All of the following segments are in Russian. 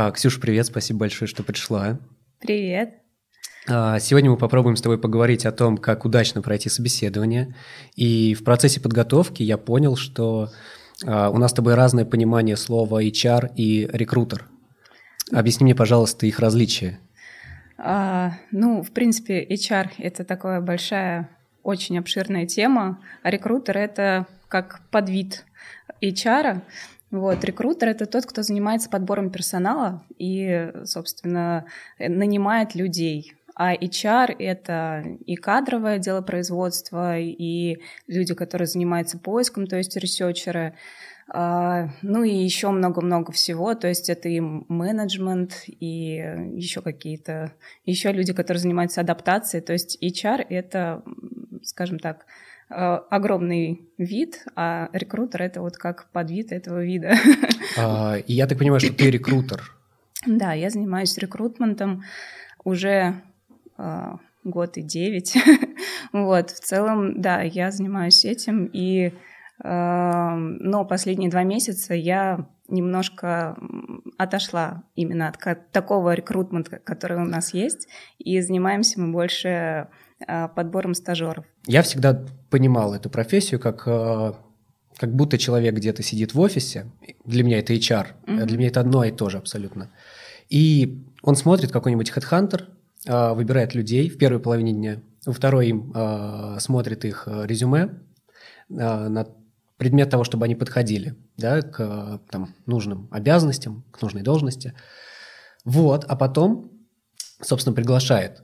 А, Ксюша, привет, спасибо большое, что пришла. Привет. А, сегодня мы попробуем с тобой поговорить о том, как удачно пройти собеседование. И в процессе подготовки я понял, что а, у нас с тобой разное понимание слова HR и рекрутер. Объясни мне, пожалуйста, их различия. А, ну, в принципе, HR — это такая большая, очень обширная тема, а рекрутер — это как подвид HR. Вот, рекрутер — это тот, кто занимается подбором персонала и, собственно, нанимает людей. А HR — это и кадровое дело производства, и люди, которые занимаются поиском, то есть ресерчеры, а, ну и еще много-много всего, то есть это и менеджмент, и еще какие-то, еще люди, которые занимаются адаптацией, то есть HR — это, скажем так, огромный вид, а рекрутер — это вот как подвид этого вида. А, и я так понимаю, что ты рекрутер. Да, я занимаюсь рекрутментом уже а, год и девять. вот, в целом, да, я занимаюсь этим, и но последние два месяца я немножко отошла именно от такого рекрутмента, который у нас есть, и занимаемся мы больше а, подбором стажеров. Я всегда понимал эту профессию как а, как будто человек где-то сидит в офисе. Для меня это HR, mm-hmm. для меня это одно и то же абсолютно. И он смотрит какой-нибудь хедхантер, а, выбирает людей в первой половине дня, во второй им смотрит их резюме на предмет того, чтобы они подходили да, к там, нужным обязанностям, к нужной должности. Вот, а потом, собственно, приглашает,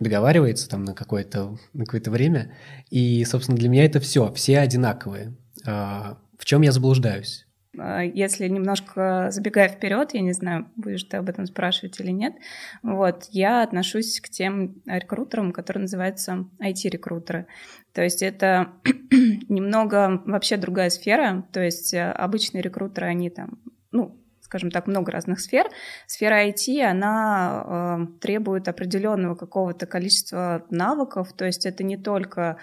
договаривается там на какое-то, на какое-то время. И, собственно, для меня это все, все одинаковые. А, в чем я заблуждаюсь? А, если немножко забегая вперед, я не знаю, будешь ты об этом спрашивать или нет, вот, я отношусь к тем рекрутерам, которые называются IT-рекрутеры. То есть это немного вообще другая сфера, то есть э, обычные рекрутеры, они там, ну, скажем так, много разных сфер. Сфера IT, она э, требует определенного какого-то количества навыков, то есть это не только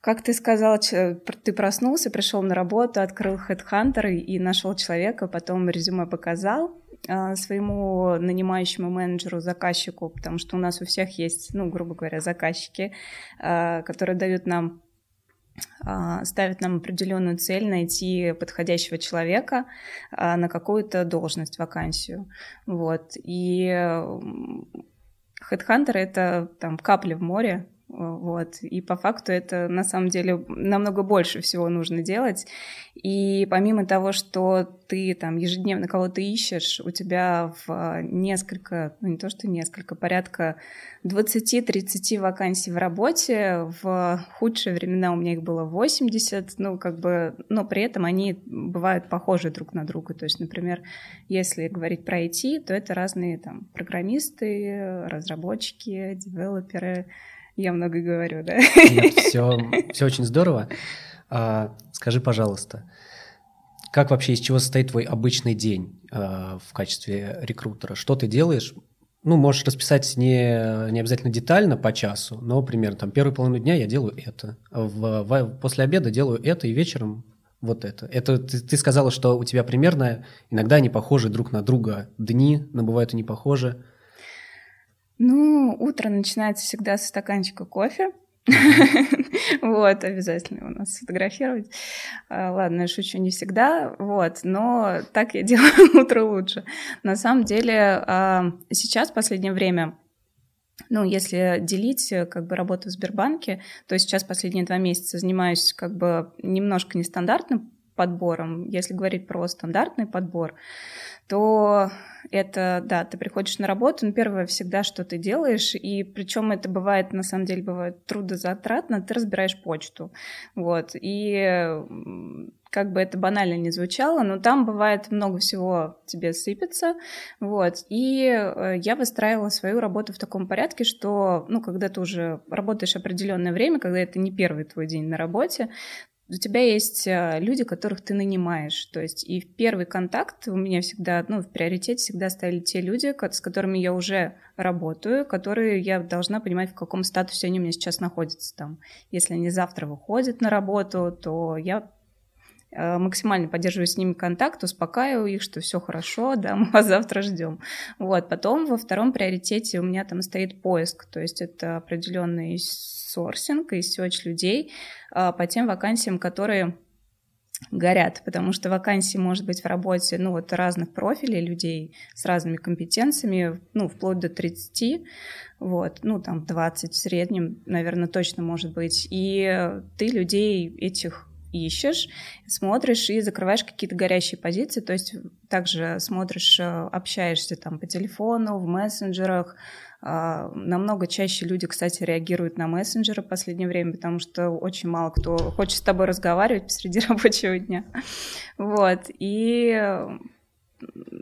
как ты сказал, ты проснулся, пришел на работу, открыл HeadHunter и нашел человека, потом резюме показал а, своему нанимающему менеджеру, заказчику, потому что у нас у всех есть, ну, грубо говоря, заказчики, а, которые дают нам а, ставят нам определенную цель найти подходящего человека на какую-то должность, вакансию. Вот. И HeadHunter — это там капли в море, вот. И по факту это на самом деле намного больше всего нужно делать. И помимо того, что ты там ежедневно кого-то ищешь, у тебя в несколько, ну не то что несколько, порядка 20-30 вакансий в работе. В худшие времена у меня их было 80, ну как бы, но при этом они бывают похожи друг на друга. То есть, например, если говорить про IT, то это разные там программисты, разработчики, девелоперы, я много говорю, да? Нет, все, все очень здорово. А, скажи, пожалуйста, как вообще, из чего состоит твой обычный день а, в качестве рекрутера? Что ты делаешь? Ну, можешь расписать не, не обязательно детально по часу, но примерно там первую половину дня я делаю это. В, в, после обеда делаю это и вечером вот это. Это ты, ты сказала, что у тебя примерно иногда они похожи друг на друга дни, но бывают и не похожи. Ну, утро начинается всегда со стаканчика кофе. Вот, обязательно у нас сфотографировать. А, ладно, я шучу не всегда, вот, но так я делаю утро лучше. На самом деле, а, сейчас, в последнее время, ну, если делить как бы работу в Сбербанке, то сейчас последние два месяца занимаюсь как бы немножко нестандартным подбором. Если говорить про стандартный подбор, то это, да, ты приходишь на работу, но первое всегда, что ты делаешь, и причем это бывает, на самом деле, бывает трудозатратно, ты разбираешь почту, вот, и как бы это банально не звучало, но там бывает много всего тебе сыпется, вот, и э, я выстраивала свою работу в таком порядке, что, ну, когда ты уже работаешь определенное время, когда это не первый твой день на работе, у тебя есть э, люди, которых ты нанимаешь. То есть и в первый контакт у меня всегда, ну, в приоритете всегда стояли те люди, с которыми я уже работаю, которые я должна понимать, в каком статусе они у меня сейчас находятся там. Если они завтра выходят на работу, то я максимально поддерживаю с ними контакт, успокаиваю их, что все хорошо, да, мы вас завтра ждем. Вот, потом во втором приоритете у меня там стоит поиск, то есть это определенный сорсинг и сеч людей а, по тем вакансиям, которые горят, потому что вакансий может быть в работе, ну, вот разных профилей людей с разными компетенциями, ну, вплоть до 30, вот, ну, там 20 в среднем, наверное, точно может быть. И ты людей этих ищешь, смотришь и закрываешь какие-то горящие позиции, то есть также смотришь, э, общаешься там по телефону, в мессенджерах, а, намного чаще люди, кстати, реагируют на мессенджеры в последнее время, потому что очень мало кто хочет с тобой разговаривать посреди рабочего дня. Вот. И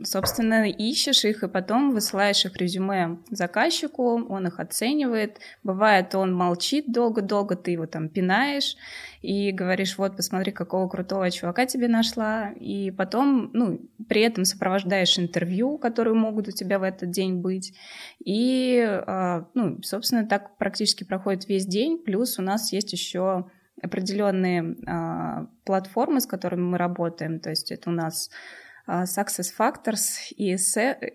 собственно, ищешь их и потом высылаешь их резюме заказчику, он их оценивает. Бывает, он молчит долго-долго, ты его там пинаешь и говоришь, вот, посмотри, какого крутого чувака тебе нашла. И потом, ну, при этом сопровождаешь интервью, которые могут у тебя в этот день быть. И, а, ну, собственно, так практически проходит весь день. Плюс у нас есть еще определенные а, платформы, с которыми мы работаем. То есть это у нас Success Factors и,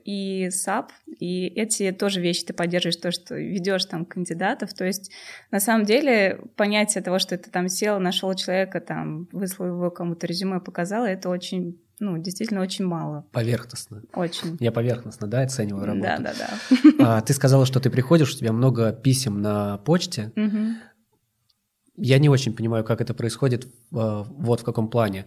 и SAP, и эти тоже вещи ты поддерживаешь, то, что ведешь там кандидатов, то есть на самом деле понятие того, что ты там сел, нашел человека, там, выслал его кому-то резюме, показал, это очень ну, действительно очень мало. Поверхностно. Очень. Я поверхностно, да, оцениваю работу. Да, да, да. А, ты сказала, что ты приходишь, у тебя много писем на почте. Угу. Я не очень понимаю, как это происходит, а, вот в каком плане.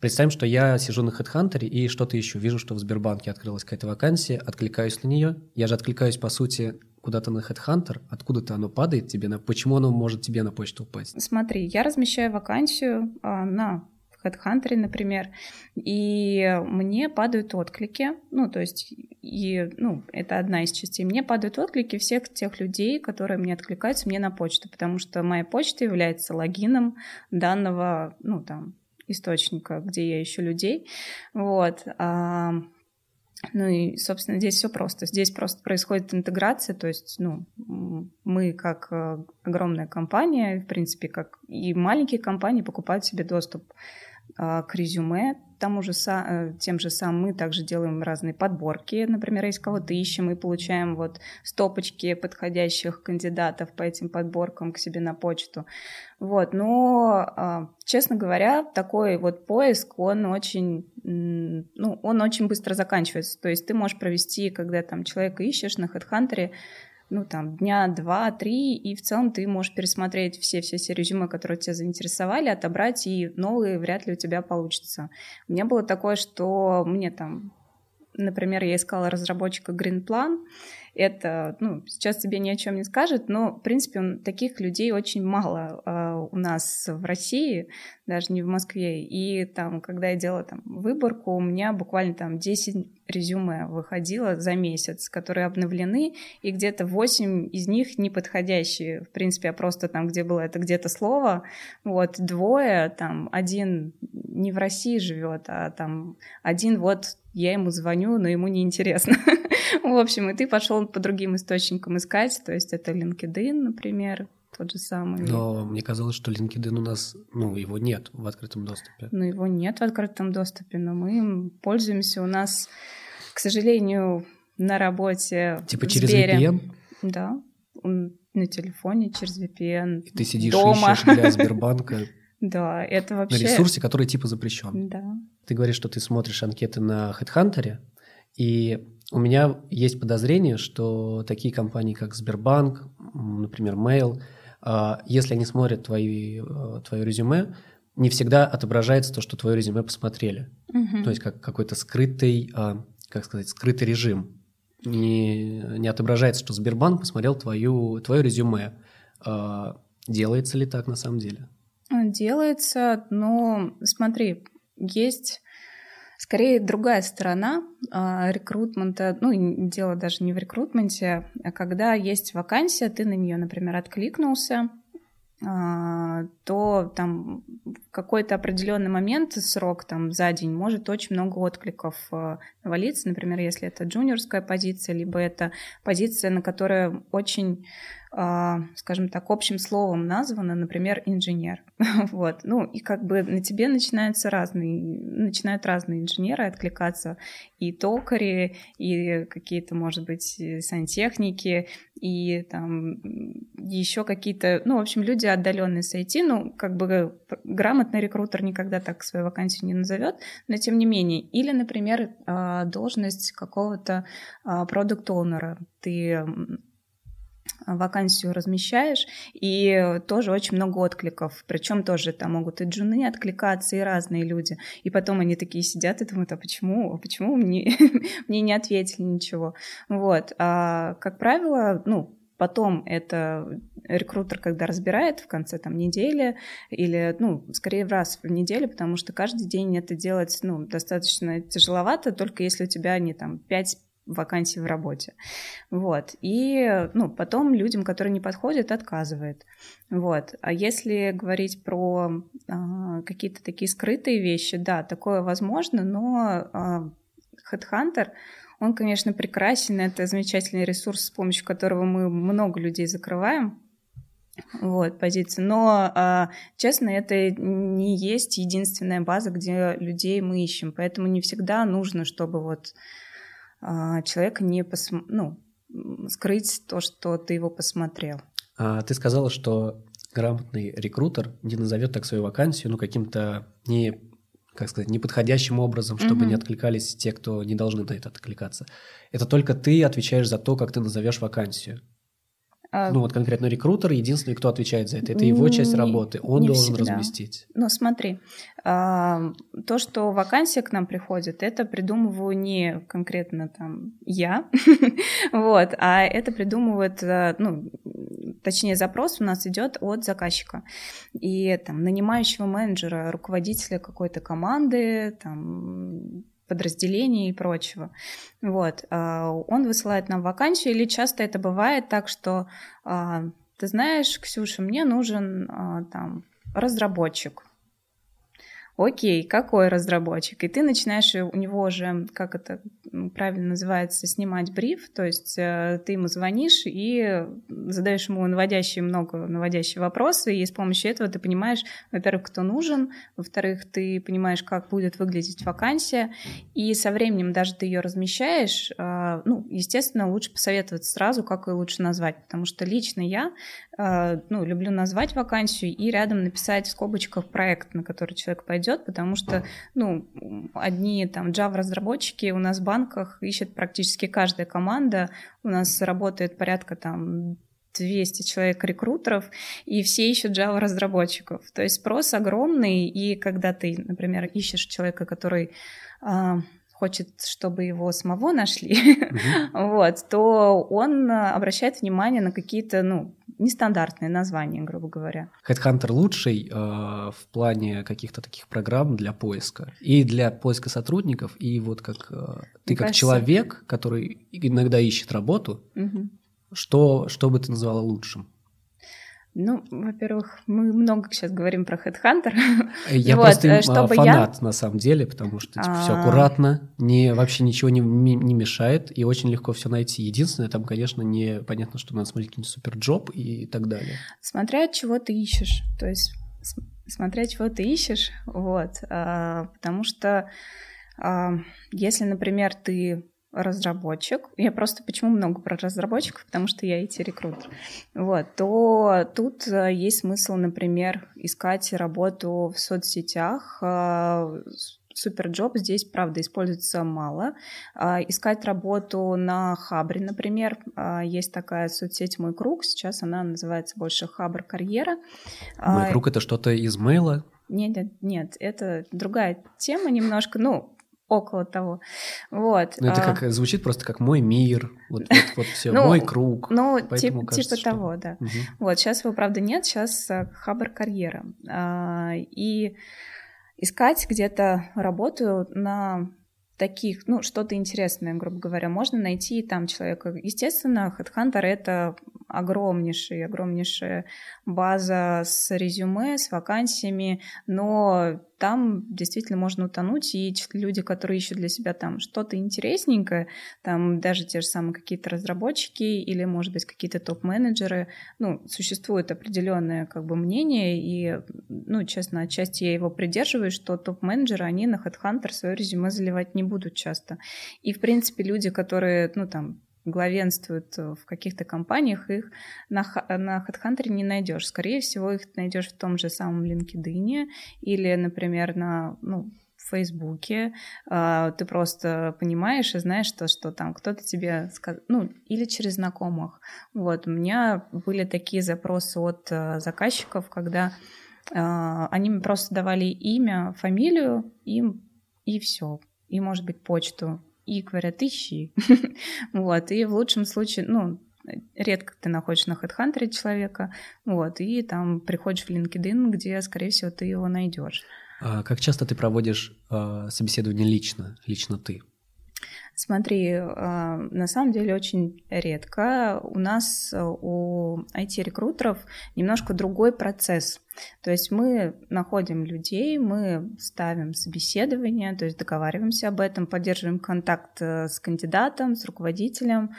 Представим, что я сижу на HeadHunter и что-то ищу. Вижу, что в Сбербанке открылась какая-то вакансия, откликаюсь на нее. Я же откликаюсь, по сути, куда-то на HeadHunter. Откуда-то оно падает тебе на... Почему оно может тебе на почту упасть? Смотри, я размещаю вакансию а, на HeadHunter, например, и мне падают отклики, ну, то есть, и, ну, это одна из частей, мне падают отклики всех тех людей, которые мне откликаются мне на почту, потому что моя почта является логином данного, ну, там, источника, где я ищу людей. Вот. А, ну и, собственно, здесь все просто. Здесь просто происходит интеграция, то есть, ну, мы как э, огромная компания, в принципе, как и маленькие компании покупают себе доступ к резюме тому же, э, тем же самым мы также делаем разные подборки. Например, если кого-то ищем и получаем вот стопочки подходящих кандидатов по этим подборкам к себе на почту. Вот, но, а, честно говоря, такой вот поиск, он очень, ну, он очень быстро заканчивается. То есть ты можешь провести, когда там человека ищешь на HeadHunter, ну, там, дня два-три, и в целом ты можешь пересмотреть все-все-все резюме, которые тебя заинтересовали, отобрать, и новые вряд ли у тебя получится. У меня было такое, что мне там, например, я искала разработчика Green Plan, это, ну, сейчас тебе ни о чем не скажет, но, в принципе, таких людей очень мало э, у нас в России, даже не в Москве. И там, когда я делала там выборку, у меня буквально там 10 резюме выходило за месяц, которые обновлены, и где-то 8 из них неподходящие, в принципе, а просто там, где было это где-то слово, вот, двое, там, один не в России живет, а там один вот я ему звоню, но ему неинтересно. В общем, и ты пошел по другим источникам искать, то есть это LinkedIn, например, тот же самый. Но мне казалось, что LinkedIn у нас, ну, его нет в открытом доступе. Ну, его нет в открытом доступе, но мы им пользуемся. У нас, к сожалению, на работе Типа через Сбере. VPN? Да, на телефоне через VPN. И ты сидишь дома. ищешь для Сбербанка да, это вообще... На ресурсе, который типа запрещен. Да. Ты говоришь, что ты смотришь анкеты на HeadHunter, и у меня есть подозрение, что такие компании, как Сбербанк, например, Mail, а, если они смотрят твои, э, твое резюме, не всегда отображается то, что твое резюме посмотрели. Угу. То есть как какой-то скрытый, а, как сказать, скрытый режим. Не, не отображается, что Сбербанк посмотрел твою, твое резюме. А, делается ли так на самом деле? Делается, но смотри, есть скорее другая сторона а, рекрутмента, ну, дело даже не в рекрутменте, а когда есть вакансия, ты на нее, например, откликнулся, а, то там какой-то определенный момент, срок там за день, может очень много откликов э, навалиться. Например, если это джуниорская позиция, либо это позиция, на которой очень а, скажем так, общим словом названо, например, инженер. вот. Ну, и как бы на тебе начинаются разные, начинают разные инженеры откликаться, и токари, и какие-то, может быть, сантехники, и там еще какие-то, ну, в общем, люди отдаленные с IT, ну, как бы грамотный рекрутер никогда так свою вакансию не назовет, но тем не менее. Или, например, а, должность какого-то продукт-оунера. Ты вакансию размещаешь, и тоже очень много откликов. Причем тоже там могут и джуны откликаться, и разные люди. И потом они такие сидят и думают, а почему, а почему мне, мне не ответили ничего? Вот. А, как правило, ну, Потом это рекрутер, когда разбирает в конце там недели или, ну, скорее раз в неделю, потому что каждый день это делать, ну, достаточно тяжеловато, только если у тебя не там 5 вакансий в работе. Вот. И ну, потом людям, которые не подходят, отказывает. Вот. А если говорить про а, какие-то такие скрытые вещи, да, такое возможно, но а, Headhunter, он, конечно, прекрасен, это замечательный ресурс, с помощью которого мы много людей закрываем, вот, позиции. Но, а, честно, это не есть единственная база, где людей мы ищем. Поэтому не всегда нужно, чтобы вот человека не пос... ну, скрыть то, что ты его посмотрел. А, ты сказала, что грамотный рекрутер не назовет так свою вакансию, ну, каким-то не, как сказать, неподходящим образом, чтобы угу. не откликались те, кто не должны на это откликаться. Это только ты отвечаешь за то, как ты назовешь вакансию. А, ну вот конкретно рекрутер единственный, кто отвечает за это. Это его часть работы. Он должен всегда. разместить. Ну смотри, а, то, что вакансия к нам приходит, это придумываю не конкретно там я, вот, а это придумывает, э, ну, точнее запрос у нас идет от заказчика и там нанимающего менеджера, руководителя какой-то команды, там подразделений и прочего. Вот. А, он высылает нам вакансию, или часто это бывает так, что а, ты знаешь, Ксюша, мне нужен а, там разработчик окей, какой разработчик? И ты начинаешь у него уже, как это правильно называется, снимать бриф, то есть э, ты ему звонишь и задаешь ему наводящие много наводящие вопросы, и с помощью этого ты понимаешь, во-первых, кто нужен, во-вторых, ты понимаешь, как будет выглядеть вакансия, и со временем даже ты ее размещаешь, э, ну, естественно, лучше посоветоваться сразу, как ее лучше назвать, потому что лично я, э, ну, люблю назвать вакансию и рядом написать в скобочках проект, на который человек пойдет, идет, потому что, ну, одни там Java-разработчики у нас в банках ищет практически каждая команда, у нас работает порядка там 200 человек рекрутеров, и все ищут Java-разработчиков. То есть спрос огромный, и когда ты, например, ищешь человека, который а, хочет, чтобы его самого нашли, mm-hmm. вот, то он обращает внимание на какие-то, ну, нестандартные названия, грубо говоря. Headhunter лучший э, в плане каких-то таких программ для поиска и для поиска сотрудников, и вот как э, ты Мне как кажется... человек, который иногда ищет работу, угу. что, что бы ты назвала лучшим? Ну, во-первых, мы много сейчас говорим про Headhunter. Я вот, просто э, чтобы фанат я... на самом деле, потому что типа, все а. аккуратно, не, вообще ничего не, не мешает, и очень легко все найти. Единственное, там, конечно, не понятно, что надо смотреть какой-нибудь суперджоп и так далее. Смотря чего ты ищешь. То есть смотря чего ты ищешь, вот. А, потому что а, если, например, ты разработчик, я просто почему много про разработчиков, потому что я IT-рекрутер, вот, то тут э, есть смысл, например, искать работу в соцсетях, э, SuperJob здесь, правда, используется мало. А, искать работу на Хабре, например, есть такая соцсеть «Мой круг», сейчас она называется больше Хабр Карьера. «Мой круг» — это что-то из мейла? Нет, нет, нет, это другая тема немножко, ну, около того. Вот. Ну, это а... как звучит просто как мой мир, вот, вот, вот все, ну, мой круг. Ну, тип, кажется, типа что... того, да. Угу. Вот, сейчас его, правда, нет, сейчас а, Хабр карьера. А, и искать где-то работу на таких, ну, что-то интересное, грубо говоря, можно найти там человека. Естественно, HeadHunter — это огромнейшая, огромнейшая база с резюме, с вакансиями, но там действительно можно утонуть, и люди, которые ищут для себя там что-то интересненькое, там даже те же самые какие-то разработчики или, может быть, какие-то топ-менеджеры, ну, существует определенное как бы мнение, и, ну, честно, отчасти я его придерживаюсь, что топ-менеджеры, они на HeadHunter свое резюме заливать не будут часто. И, в принципе, люди, которые, ну, там, главенствуют в каких-то компаниях, их на, на HeadHunter не найдешь. Скорее всего, их найдешь в том же самом LinkedIn или, например, на ну, Фейсбуке. А, ты просто понимаешь и знаешь, что, что там кто-то тебе сказал, ну, или через знакомых. Вот, у меня были такие запросы от э, заказчиков, когда а, они просто давали имя, фамилию, им и все. И, может быть, почту и говорят, ищи. вот, и в лучшем случае, ну, редко ты находишь на HeadHunter человека, вот, и там приходишь в LinkedIn, где, скорее всего, ты его найдешь. А как часто ты проводишь э, собеседование лично, лично ты? Смотри, а, на самом деле очень редко. У нас, э, у IT-рекрутеров, немножко другой процесс. То есть мы находим людей, мы ставим собеседование, то есть договариваемся об этом, поддерживаем контакт э, с кандидатом, с руководителем,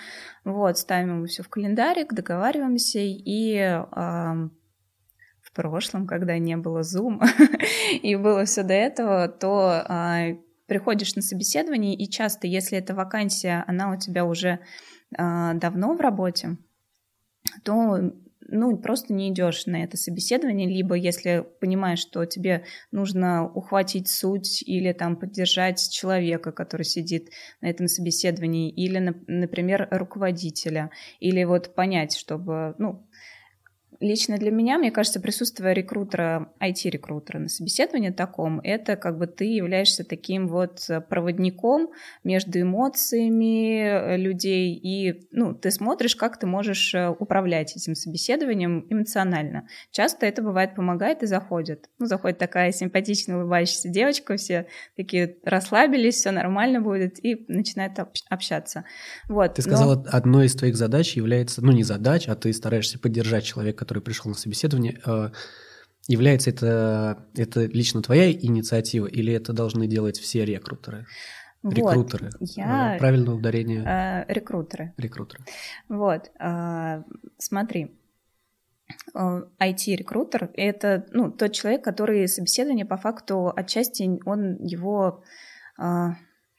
вот, ставим ему все в календарик, договариваемся и в прошлом, когда не было Zoom и было все до этого, то а, приходишь на собеседование, и часто, если эта вакансия, она у тебя уже э, давно в работе, то ну, просто не идешь на это собеседование, либо если понимаешь, что тебе нужно ухватить суть или там поддержать человека, который сидит на этом собеседовании, или, например, руководителя, или вот понять, чтобы, ну, лично для меня, мне кажется, присутствие рекрутера, IT-рекрутера на собеседовании таком, это как бы ты являешься таким вот проводником между эмоциями э, людей, и ну, ты смотришь, как ты можешь э, управлять этим собеседованием эмоционально. Часто это бывает помогает и заходит. Ну, заходит такая симпатичная улыбающаяся девочка, все такие расслабились, все нормально будет, и начинает общаться. Вот. Ты сказала, Но... одной из твоих задач является, ну не задач, а ты стараешься поддержать человека, который пришел на собеседование, э, является это, это лично твоя инициатива или это должны делать все рекрутеры? Рекрутеры. Вот, я... Э, правильное ударение. Э, рекрутеры. Рекрутеры. Вот, э, смотри. IT-рекрутер — это ну, тот человек, который собеседование по факту отчасти он его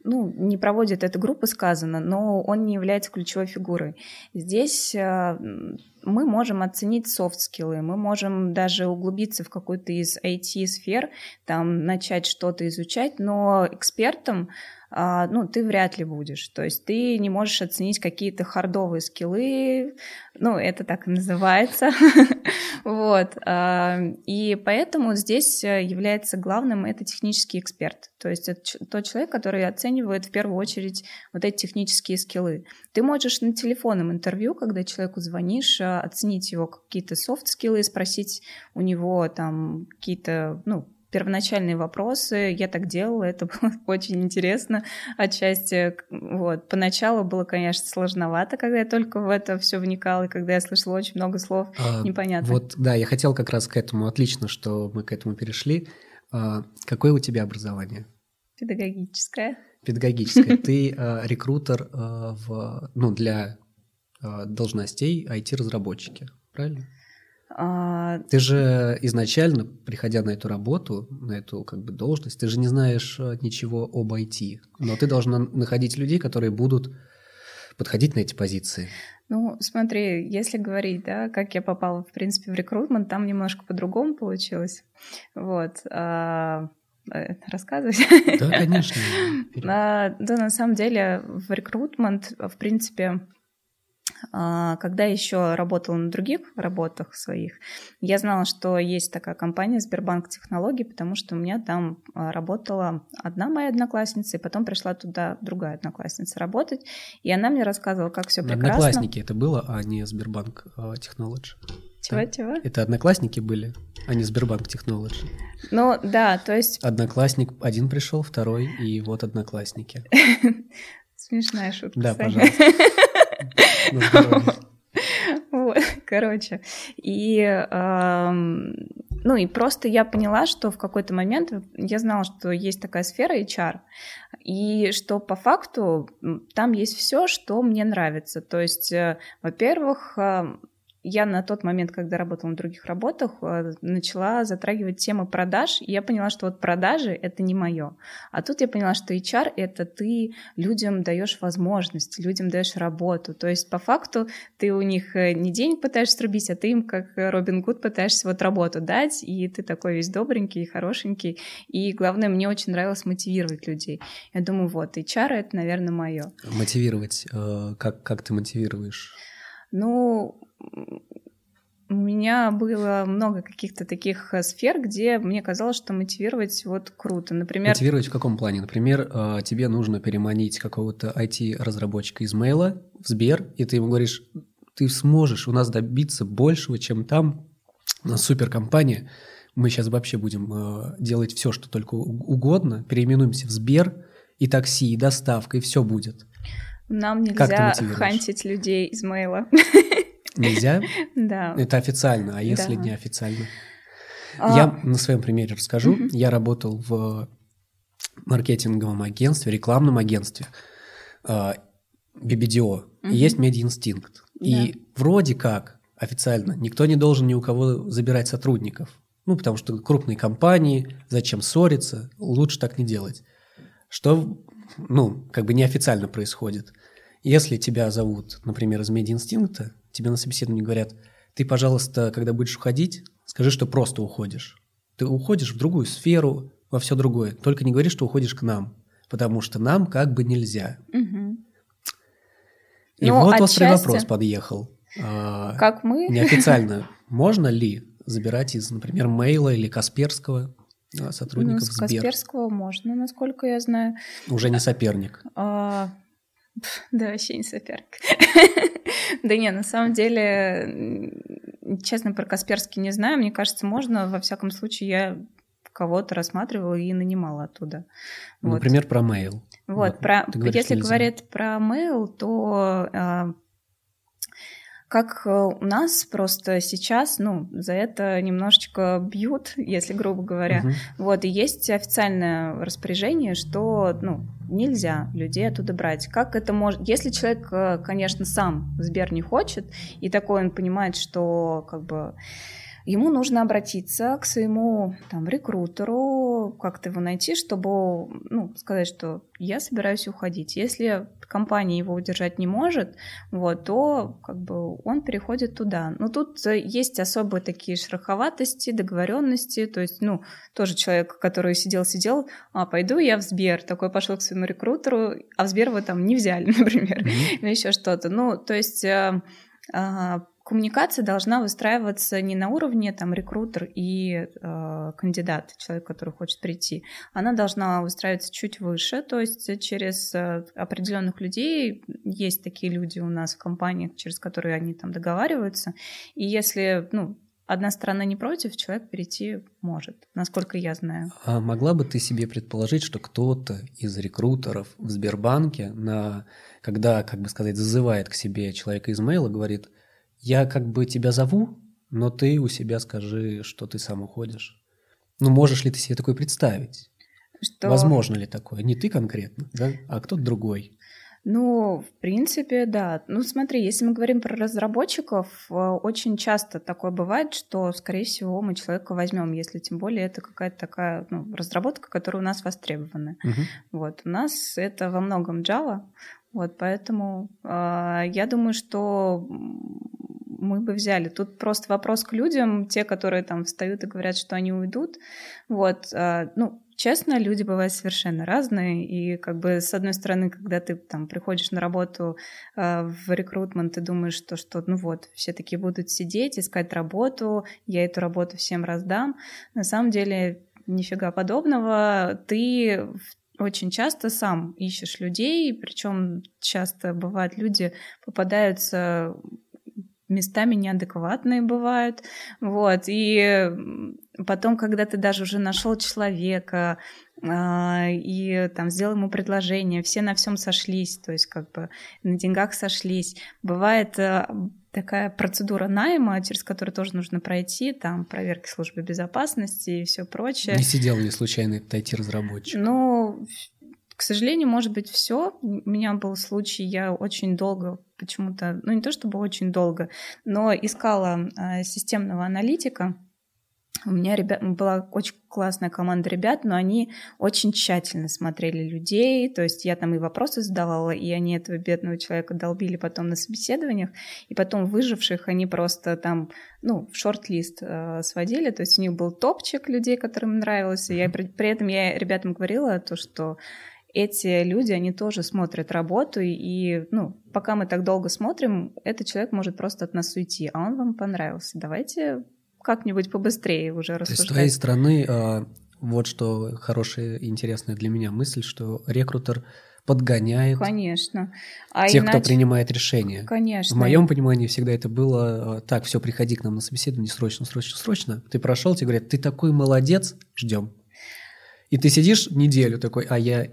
ну, не проводит эта группа, сказано, но он не является ключевой фигурой. Здесь э, мы можем оценить софт-скиллы, мы можем даже углубиться в какую-то из IT-сфер, там начать что-то изучать, но экспертом ну, ты вряд ли будешь. То есть ты не можешь оценить какие-то хардовые скиллы, ну, это так и называется. вот. А, и поэтому здесь э, является главным это технический эксперт. То есть это тот человек, который оценивает в первую очередь вот эти технические скиллы. Ты можешь на телефонном интервью, когда человеку звонишь, э, оценить его какие-то софт-скиллы, спросить у него там какие-то, ну, первоначальные вопросы. Я так делала, это было очень интересно отчасти. Вот. Поначалу было, конечно, сложновато, когда я только в это все вникала, и когда я слышала очень много слов а, непонятно. Вот, да, я хотел как раз к этому. Отлично, что мы к этому перешли. А, какое у тебя образование? Педагогическое. Педагогическое. Ты а, рекрутер а, в, ну, для а, должностей IT-разработчики, правильно? А, ты же изначально, приходя на эту работу, на эту как бы должность, ты же не знаешь э, ничего об IT, но ты должна находить людей, которые будут подходить на эти позиции. Ну, смотри, если говорить, да, как я попала, в принципе, в рекрутмент, там немножко по-другому получилось. Вот. А, э, рассказывать? Да, конечно. А, да, на самом деле в рекрутмент, в принципе, когда еще работала на других работах своих, я знала, что есть такая компания Сбербанк Технологий, потому что у меня там а, работала одна моя одноклассница, и потом пришла туда другая одноклассница работать, и она мне рассказывала, как все прекрасно. Одноклассники это было, а не Сбербанк Технологий. Чего, да? чего? Это одноклассники были, а не Сбербанк Технологий. Ну, да, то есть... Одноклассник один пришел, второй, и вот одноклассники. Смешная шутка. Да, пожалуйста. Вот. короче. И, ну, и просто я поняла, что в какой-то момент я знала, что есть такая сфера HR, и что по факту там есть все, что мне нравится. То есть, э, во-первых, я на тот момент, когда работала на других работах, э, начала затрагивать темы продаж, и я поняла, что вот продажи — это не мое. А тут я поняла, что HR — это ты людям даешь возможность, людям даешь работу. То есть по факту ты у них э, не денег пытаешься срубить, а ты им, как Робин Гуд, пытаешься вот работу дать, и ты такой весь добренький, хорошенький. И главное, мне очень нравилось мотивировать людей. Я думаю, вот, HR — это, наверное, мое. Мотивировать? Э, как, как ты мотивируешь? Ну, у меня было много каких-то таких э, сфер, где мне казалось, что мотивировать вот круто. Например... Мотивировать в каком плане? Например, э, тебе нужно переманить какого-то IT-разработчика из мейла в Сбер, и ты ему говоришь, ты сможешь у нас добиться большего, чем там. У нас суперкомпания, мы сейчас вообще будем э, делать все, что только угодно, переименуемся в Сбер, и такси, и доставка, и все будет. Нам нельзя хантить людей из мейла. Нельзя? Да. Это официально, а если да. неофициально? А... Я на своем примере расскажу. Угу. Я работал в маркетинговом агентстве, рекламном агентстве BBDO. Угу. И есть медиа-инстинкт. Да. И вроде как официально никто не должен ни у кого забирать сотрудников. Ну, потому что крупные компании, зачем ссориться, лучше так не делать. Что, ну, как бы неофициально происходит. Если тебя зовут, например, из медиа-инстинкта, тебе на собеседовании говорят, ты, пожалуйста, когда будешь уходить, скажи, что просто уходишь. Ты уходишь в другую сферу, во все другое. Только не говори, что уходишь к нам, потому что нам как бы нельзя. Угу. И ну, вот отчасти... острый вопрос подъехал. А, как мы? Неофициально. Можно ли забирать из, например, Мейла или Касперского а, сотрудников ну, с Сбер? Касперского можно, насколько я знаю. Уже не соперник. А, да, вообще не соперник. Да не, на самом деле, честно, про Касперский не знаю. Мне кажется, можно. Во всяком случае, я кого-то рассматривала и нанимала оттуда. Например, про mail. Вот, про, если говорить про mail, то а, как э, у нас просто сейчас, ну, за это немножечко бьют, если грубо говоря. Угу. Вот, и есть официальное распоряжение, что, ну, нельзя людей оттуда брать. Как это может... Если человек, э, конечно, сам Сбер не хочет, и такой он понимает, что, как бы, ему нужно обратиться к своему там, рекрутеру, как-то его найти, чтобы ну, сказать, что я собираюсь уходить. Если компания его удержать не может, вот, то как бы он переходит туда. Но тут есть особые такие шероховатости, договоренности, то есть, ну, тоже человек, который сидел-сидел, а, пойду я в Сбер, такой пошел к своему рекрутеру, а в Сбер его там не взяли, например, mm-hmm. или еще что-то. Ну, то есть э, а, коммуникация должна выстраиваться не на уровне там рекрутер и э, кандидат, человек, который хочет прийти. Она должна выстраиваться чуть выше, то есть через э, определенных людей есть такие люди у нас в компаниях, через которые они там договариваются. И если, ну, одна сторона не против, человек перейти может, насколько я знаю. А могла бы ты себе предположить, что кто-то из рекрутеров в Сбербанке, на, когда, как бы сказать, зазывает к себе человека из мейла, говорит – я как бы тебя зову, но ты у себя скажи, что ты сам уходишь. Ну, можешь ли ты себе такое представить? Что... Возможно ли такое? Не ты конкретно, да, а кто-то другой. Ну, в принципе, да. Ну, смотри, если мы говорим про разработчиков, э, очень часто такое бывает, что, скорее всего, мы человека возьмем, если тем более это какая-то такая ну, разработка, которая у нас востребована. Угу. Вот. У нас это во многом Java, вот, поэтому э, я думаю, что мы бы взяли. Тут просто вопрос к людям, те, которые там встают и говорят, что они уйдут. Вот, а, ну, честно, люди бывают совершенно разные, и как бы с одной стороны, когда ты там приходишь на работу э, в рекрутмент, ты думаешь, что, что ну вот, все такие будут сидеть, искать работу, я эту работу всем раздам. На самом деле нифига подобного. Ты очень часто сам ищешь людей, причем часто бывают люди попадаются местами неадекватные бывают, вот, и потом, когда ты даже уже нашел человека, а, и там сделал ему предложение, все на всем сошлись, то есть как бы на деньгах сошлись. Бывает, э, такая процедура найма, через которую тоже нужно пройти, там проверки службы безопасности и все прочее. Не сидел ли случайно IT-разработчик? Ну, к сожалению, может быть, все. У меня был случай, я очень долго почему-то, ну не то чтобы очень долго, но искала э, системного аналитика, у меня ребят, была очень классная команда ребят, но они очень тщательно смотрели людей, то есть я там и вопросы задавала, и они этого бедного человека долбили потом на собеседованиях, и потом выживших они просто там, ну, в шорт-лист э, сводили, то есть у них был топчик людей, которым нравилось, и я при, при этом я ребятам говорила то, что эти люди, они тоже смотрят работу, и, ну, пока мы так долго смотрим, этот человек может просто от нас уйти, а он вам понравился. Давайте как-нибудь побыстрее уже рассуждать. То есть с твоей стороны а, вот что хорошая и интересная для меня мысль, что рекрутер подгоняет Конечно. А тех, иначе... кто принимает решения. Конечно. В моем понимании всегда это было а, так, все, приходи к нам на собеседование срочно, срочно, срочно. Ты прошел, тебе говорят, ты такой молодец, ждем. И ты сидишь неделю такой, а я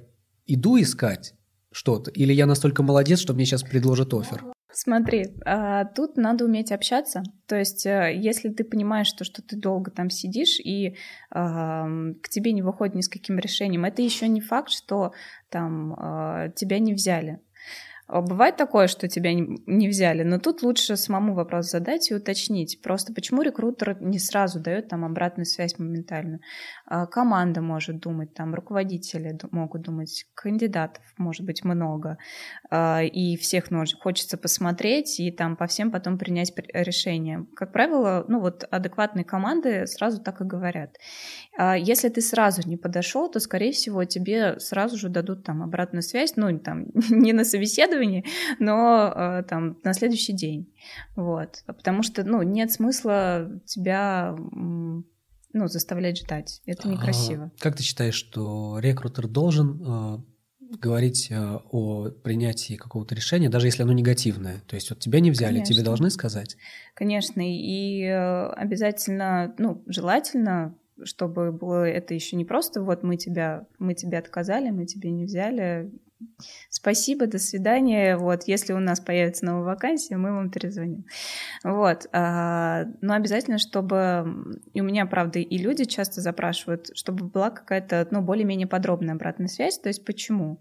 иду искать что-то, или я настолько молодец, что мне сейчас предложат офер. Смотри, а, тут надо уметь общаться. То есть, э, если ты понимаешь, что, что ты долго там сидишь и к тебе не выходит ни с каким решением, это еще не факт, что там а, тебя не взяли. А, бывает такое, что тебя не взяли, но тут лучше самому вопрос задать и уточнить. Просто почему рекрутер не сразу дает там обратную связь моментально? А, команда может думать, там руководители могут думать, кандидатов может быть много, а, и всех хочется посмотреть и там по всем потом принять решение. Как правило, ну вот адекватные команды сразу так и говорят. Если ты сразу не подошел, то, скорее всего, тебе сразу же дадут там обратную связь, ну там не на собеседовании, но там на следующий день. Вот. Потому что, ну, нет смысла тебя ну, заставлять ждать. Это некрасиво. А, как ты считаешь, что рекрутер должен э, говорить э, о принятии какого-то решения, даже если оно негативное? То есть вот тебя не взяли, Конечно. тебе должны сказать? Конечно, и э, обязательно, ну, желательно чтобы было это еще не просто вот мы тебя мы тебя отказали мы тебе не взяли Спасибо, до свидания. Вот, если у нас появится новая вакансия, мы вам перезвоним. Вот, а, но обязательно, чтобы и у меня, правда, и люди часто запрашивают, чтобы была какая-то, ну, более-менее подробная обратная связь. То есть, почему?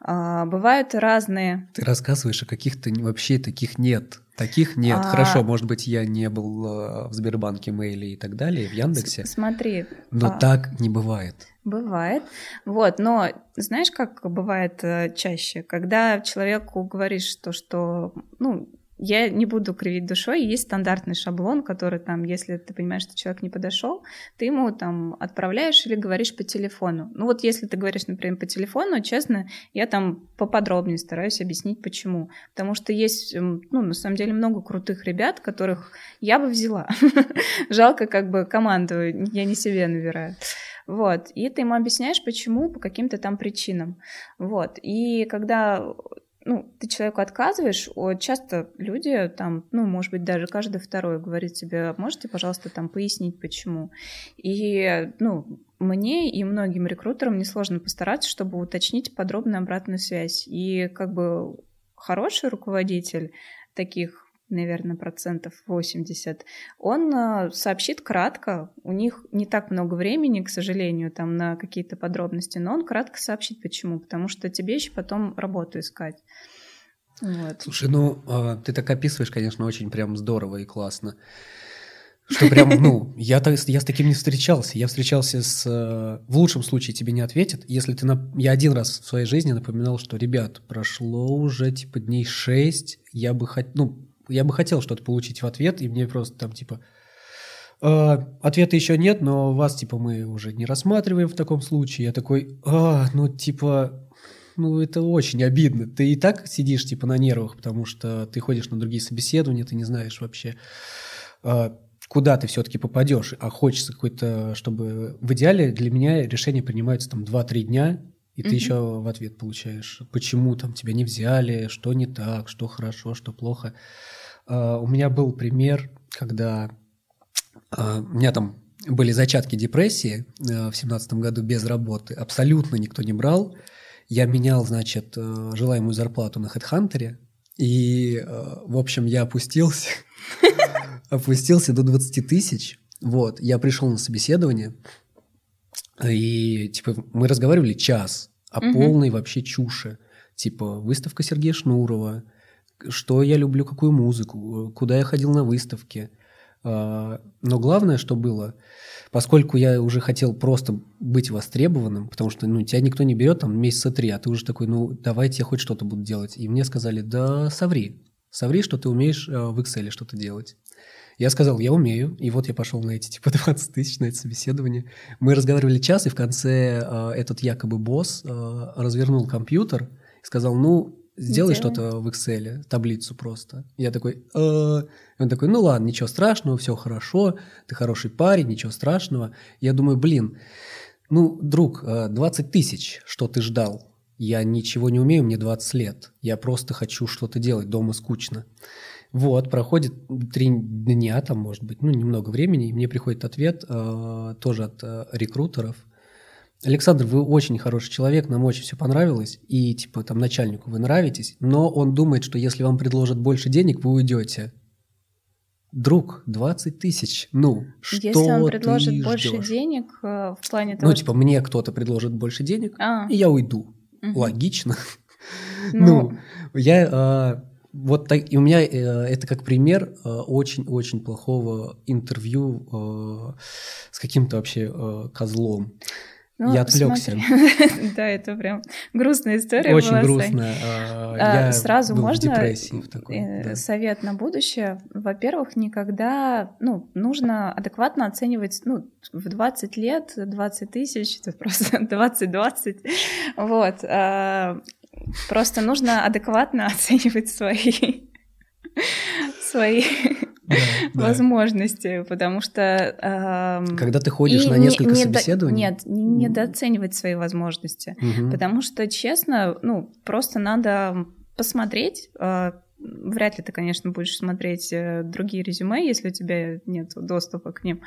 А, бывают разные. Ты рассказываешь, а каких-то вообще таких нет. Таких нет. А... Хорошо, может быть, я не был э, в Сбербанке, Мейле и так далее, в Яндексе. Смотри. Но а... так не бывает. Бывает. Вот, но знаешь, как бывает э, чаще, когда человеку говоришь то, что, ну, я не буду кривить душой, есть стандартный шаблон, который там, если ты понимаешь, что человек не подошел, ты ему там отправляешь или говоришь по телефону. Ну вот если ты говоришь, например, по телефону, честно, я там поподробнее стараюсь объяснить, почему. Потому что есть, ну, на самом деле, много крутых ребят, которых я бы взяла. Жалко, как бы команду я не себе набираю. Вот. И ты ему объясняешь, почему, по каким-то там причинам. Вот. И когда ну, ты человеку отказываешь, часто люди там, ну, может быть, даже каждый второй говорит тебе, можете, пожалуйста, там пояснить, почему. И, ну, мне и многим рекрутерам несложно постараться, чтобы уточнить подробную обратную связь. И как бы хороший руководитель таких наверное, процентов 80, он а, сообщит кратко. У них не так много времени, к сожалению, там на какие-то подробности, но он кратко сообщит, почему. Потому что тебе еще потом работу искать. Вот. Слушай, ну, а, ты так описываешь, конечно, очень прям здорово и классно. Что прям, ну, я, я с таким не встречался. Я встречался с... Э, в лучшем случае тебе не ответят. Если ты... На, я один раз в своей жизни напоминал, что, ребят, прошло уже, типа, дней шесть, я бы хотел... Ну, я бы хотел что-то получить в ответ, и мне просто там типа э, ответа еще нет, но вас типа мы уже не рассматриваем в таком случае. Я такой, а, ну типа, ну это очень обидно. Ты и так сидишь типа на нервах, потому что ты ходишь на другие собеседования, ты не знаешь вообще, э, куда ты все-таки попадешь, а хочется какой-то, чтобы в идеале для меня решение принимается там 2-3 дня, и ты mm-hmm. еще в ответ получаешь, почему там тебя не взяли, что не так, что хорошо, что плохо. Uh, у меня был пример, когда uh, у меня там были зачатки депрессии uh, в семнадцатом году без работы, абсолютно никто не брал. Я менял, значит, желаемую зарплату на HeadHunter, И, в общем, я опустился, опустился до 20 тысяч. Вот, я пришел на собеседование, и, типа, мы разговаривали час о угу. полной вообще чуши. Типа, выставка Сергея Шнурова, что я люблю, какую музыку, куда я ходил на выставки. А, но главное, что было, поскольку я уже хотел просто быть востребованным, потому что ну, тебя никто не берет там месяца три, а ты уже такой, ну давайте я хоть что-то буду делать. И мне сказали, да соври, соври, что ты умеешь а, в Excel что-то делать. Я сказал, я умею, и вот я пошел на эти типа 20 тысяч, на это собеседование. Мы разговаривали час, и в конце э, этот якобы босс э, развернул компьютер и сказал, ну, сделай что-то в Excel, таблицу просто. Я такой, э... он такой, ну ладно, ничего страшного, все хорошо, ты хороший парень, ничего страшного. Я думаю, блин, ну, друг, 20 тысяч, что ты ждал? Я ничего не умею, мне 20 лет. Я просто хочу что-то делать, дома скучно. Вот, проходит три дня, там, может быть, ну, немного времени, и мне приходит ответ э, тоже от э, рекрутеров. Александр, вы очень хороший человек, нам очень все понравилось, и, типа, там, начальнику вы нравитесь, но он думает, что если вам предложат больше денег, вы уйдете. Друг, 20 тысяч, ну, что Если он предложит ты больше ждешь? денег э, в плане ну, того, Ну, типа, мне кто-то предложит больше денег, а. и я уйду. Угу. Логично. Ну, ну я... Э, вот так, и у меня э, это как пример э, очень-очень плохого интервью э, с каким-то вообще э, козлом. Ну, я отвлекся. да, это прям грустная история. Очень была, грустная. А, я Сразу был можно в депрессии в такой, э, да. совет на будущее. Во-первых, никогда, ну, нужно адекватно оценивать, ну, в 20 лет 20 тысяч, это просто 20-20. Вот. А, Просто нужно адекватно оценивать свои свои да, возможности, да. потому что... Э, Когда ты ходишь на несколько не, собеседований... Нет, не, недооценивать свои возможности, угу. потому что, честно, ну, просто надо посмотреть, э, вряд ли ты, конечно, будешь смотреть э, другие резюме, если у тебя нет доступа к ним,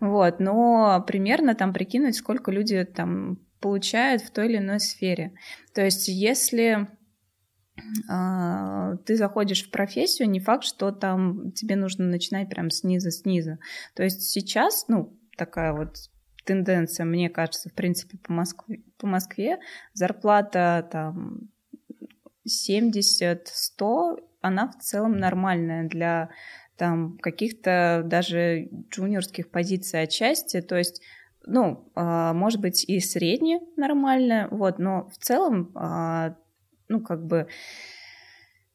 вот, но примерно там прикинуть, сколько люди там получают в той или иной сфере. То есть если а, ты заходишь в профессию, не факт, что там тебе нужно начинать прям снизу-снизу. То есть сейчас, ну, такая вот тенденция, мне кажется, в принципе, по Москве, по Москве зарплата там 70-100, она в целом нормальная для там каких-то даже джуниорских позиций отчасти, то есть ну, а, может быть, и средне нормально, вот, но в целом, а, ну, как бы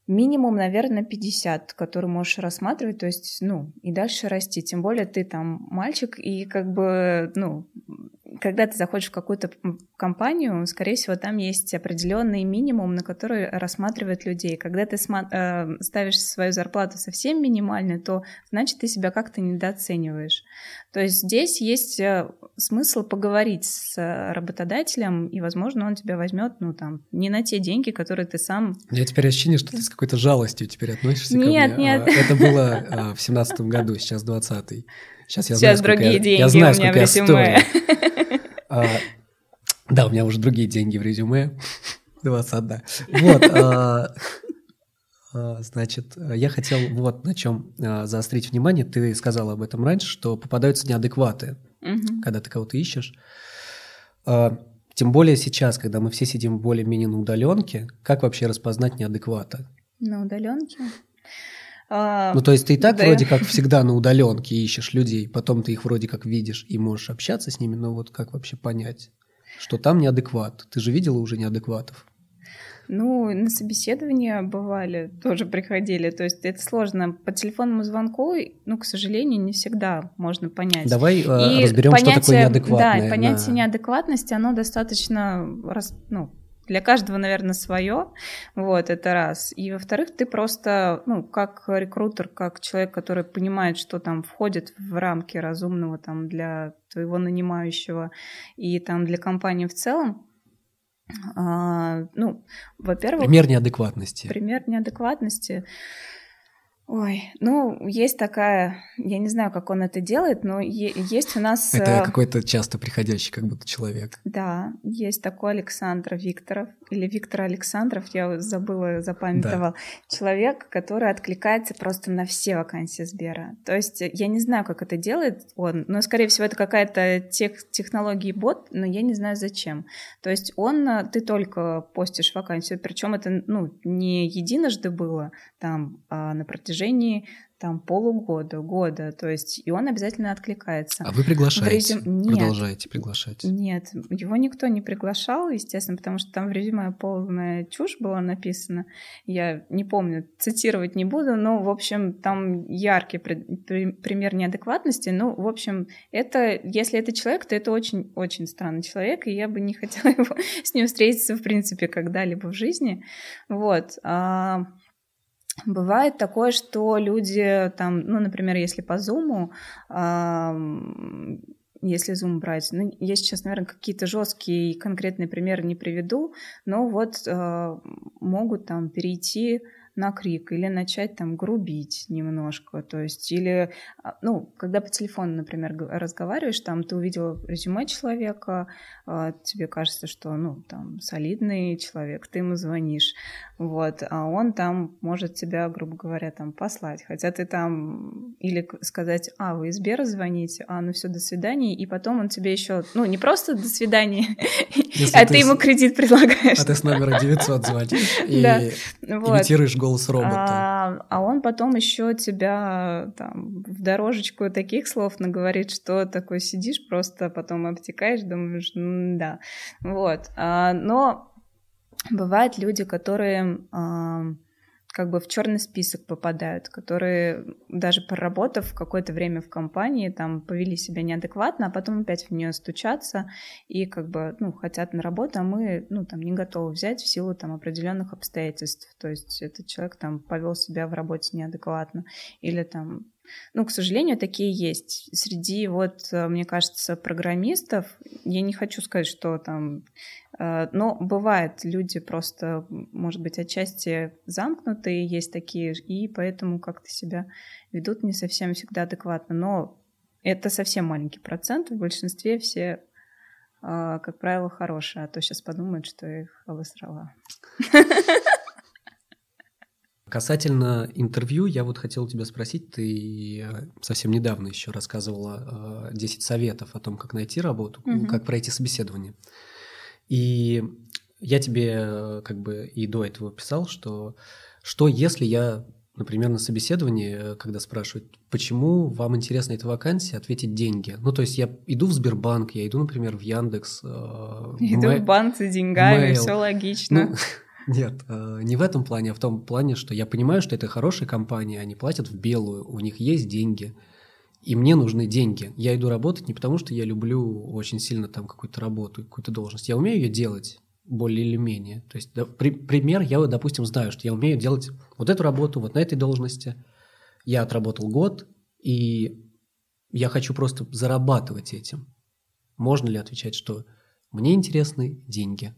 минимум, наверное, 50, который можешь рассматривать, то есть, ну, и дальше расти. Тем более ты там мальчик, и как бы, ну, когда ты заходишь в какую-то компанию, скорее всего, там есть определенный минимум, на который рассматривают людей. Когда ты э, ставишь свою зарплату совсем минимальной, то значит ты себя как-то недооцениваешь. То есть здесь есть э, смысл поговорить с работодателем, и, возможно, он тебя возьмет, ну, там, не на те деньги, которые ты сам... Я теперь ощущение, что ты с какой-то жалостью теперь относишься нет, ко мне. Нет, нет. Это было в семнадцатом году, сейчас двадцатый. Сейчас я Сейчас знаю, другие я, деньги я знаю, у меня в резюме. А, да, у меня уже другие деньги в резюме. 21. Вот. А, а, значит, я хотел вот на чем а, заострить внимание. Ты сказала об этом раньше, что попадаются неадекваты, угу. когда ты кого-то ищешь. А, тем более сейчас, когда мы все сидим более-менее на удаленке, как вообще распознать неадеквата? На удаленке? А, ну, то есть ты и так да. вроде как всегда на удаленке ищешь людей, потом ты их вроде как видишь и можешь общаться с ними, но вот как вообще понять, что там неадекват? Ты же видела уже неадекватов? Ну, на собеседования бывали, тоже приходили. То есть это сложно. По телефонному звонку, ну, к сожалению, не всегда можно понять. Давай э, разберем, понятие, что такое неадекватное. Да, понятие на... неадекватности, оно достаточно ну, для каждого, наверное, свое. Вот, это раз. И во-вторых, ты просто, ну, как рекрутер, как человек, который понимает, что там входит в рамки разумного там для твоего нанимающего и там для компании в целом, а, ну, во-первых... Пример неадекватности. Пример неадекватности. Ой, ну, есть такая, я не знаю, как он это делает, но есть у нас... Это э, какой-то часто приходящий как будто человек. Да, есть такой Александр Викторов, или Виктор Александров, я забыла, запамятовал. Да. Человек, который откликается просто на все вакансии Сбера. То есть я не знаю, как это делает он, но, скорее всего, это какая-то тех, технология бот, но я не знаю, зачем. То есть он, э, ты только постишь вакансию, причем это, ну, не единожды было, там, а на протяжении протяжении там полугода, года, то есть и он обязательно откликается. А вы приглашаете? Резюм... Нет, Продолжаете приглашать? Нет, его никто не приглашал, естественно, потому что там в резюме полная чушь была написана. Я не помню, цитировать не буду, но, в общем, там яркий при... При... пример неадекватности. Ну, в общем, это, если это человек, то это очень-очень странный человек, и я бы не хотела его, с ним встретиться, в принципе, когда-либо в жизни. Вот. Бывает такое, что люди там, ну, например, если по Zoom, э, если Zoom брать, ну, я сейчас, наверное, какие-то жесткие и конкретные примеры не приведу, но вот э, могут там перейти на крик или начать там грубить немножко, то есть или, а, ну, когда по телефону, например, разговариваешь, там ты увидел резюме человека, а, тебе кажется, что, ну, там, солидный человек, ты ему звонишь, вот, а он там может тебя, грубо говоря, там послать, хотя ты там или сказать, а, вы из Бера звоните, а, ну все, до свидания, и потом он тебе еще, ну, не просто до свидания, а ты ему кредит предлагаешь. А ты с номера 900 звонишь и имитируешь голос робота. А, а он потом еще тебя там в дорожечку таких слов наговорит, что такой сидишь просто, потом обтекаешь, думаешь, да. Вот. А, но бывают люди, которые как бы в черный список попадают, которые даже проработав какое-то время в компании, там повели себя неадекватно, а потом опять в нее стучаться и как бы, ну, хотят на работу, а мы, ну, там не готовы взять в силу там определенных обстоятельств. То есть этот человек там повел себя в работе неадекватно или там ну, к сожалению, такие есть. Среди, вот, э, мне кажется, программистов, я не хочу сказать, что там... Э, но бывает, люди просто, может быть, отчасти замкнутые, есть такие, и поэтому как-то себя ведут не совсем всегда адекватно. Но это совсем маленький процент, в большинстве все, э, как правило, хорошие, а то сейчас подумают, что я их обосрала. Касательно интервью, я вот хотел тебя спросить, ты э, совсем недавно еще рассказывала 10 э, советов о том, как найти работу, угу. как пройти собеседование. И я тебе э, как бы и до этого писал, что что если я, например, на собеседовании, когда спрашивают, почему вам интересна эта вакансия, ответить деньги. Ну, то есть я иду в Сбербанк, я иду, например, в Яндекс. Иду в, банк за деньгами, все логично. Ну, нет, э, не в этом плане, а в том плане, что я понимаю, что это хорошая компания, они платят в белую, у них есть деньги, и мне нужны деньги. Я иду работать не потому, что я люблю очень сильно там какую-то работу, какую-то должность. Я умею ее делать более или менее. То есть, да, при, пример, я, допустим, знаю, что я умею делать вот эту работу, вот на этой должности. Я отработал год, и я хочу просто зарабатывать этим. Можно ли отвечать, что мне интересны деньги?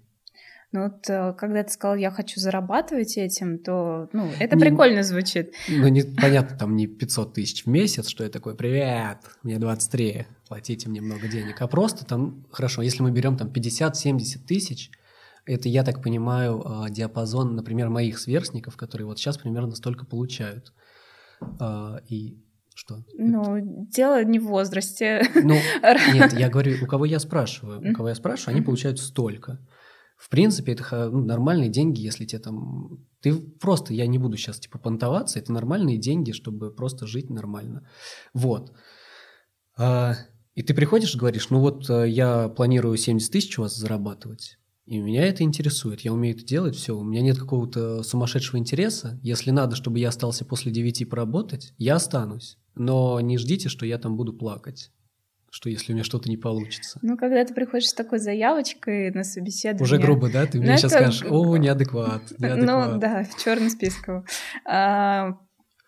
Ну вот, э, когда ты сказал, я хочу зарабатывать этим, то, ну, это не, прикольно звучит. Ну, не, понятно, там не 500 тысяч в месяц, что я такой, привет, мне 23, платите мне много денег. А просто там, хорошо, если мы берем там 50-70 тысяч, это, я так понимаю, а, диапазон, например, моих сверстников, которые вот сейчас примерно столько получают. А, и что? Ну, дело не в возрасте. Ну, нет, я говорю, у кого я спрашиваю, у кого я спрашиваю, они получают столько. В принципе, это ну, нормальные деньги, если тебе там... Ты просто, я не буду сейчас типа понтоваться, это нормальные деньги, чтобы просто жить нормально. Вот. А, и ты приходишь и говоришь, ну вот э, я планирую 70 тысяч у вас зарабатывать, и меня это интересует, я умею это делать, все, у меня нет какого-то сумасшедшего интереса. Если надо, чтобы я остался после 9 поработать, я останусь. Но не ждите, что я там буду плакать что если у меня что-то не получится. Ну, когда ты приходишь с такой заявочкой на собеседование... Уже грубо, да? Ты мне ну, сейчас это... скажешь, о, неадекват, неадекват. Ну, да, в черный список. А,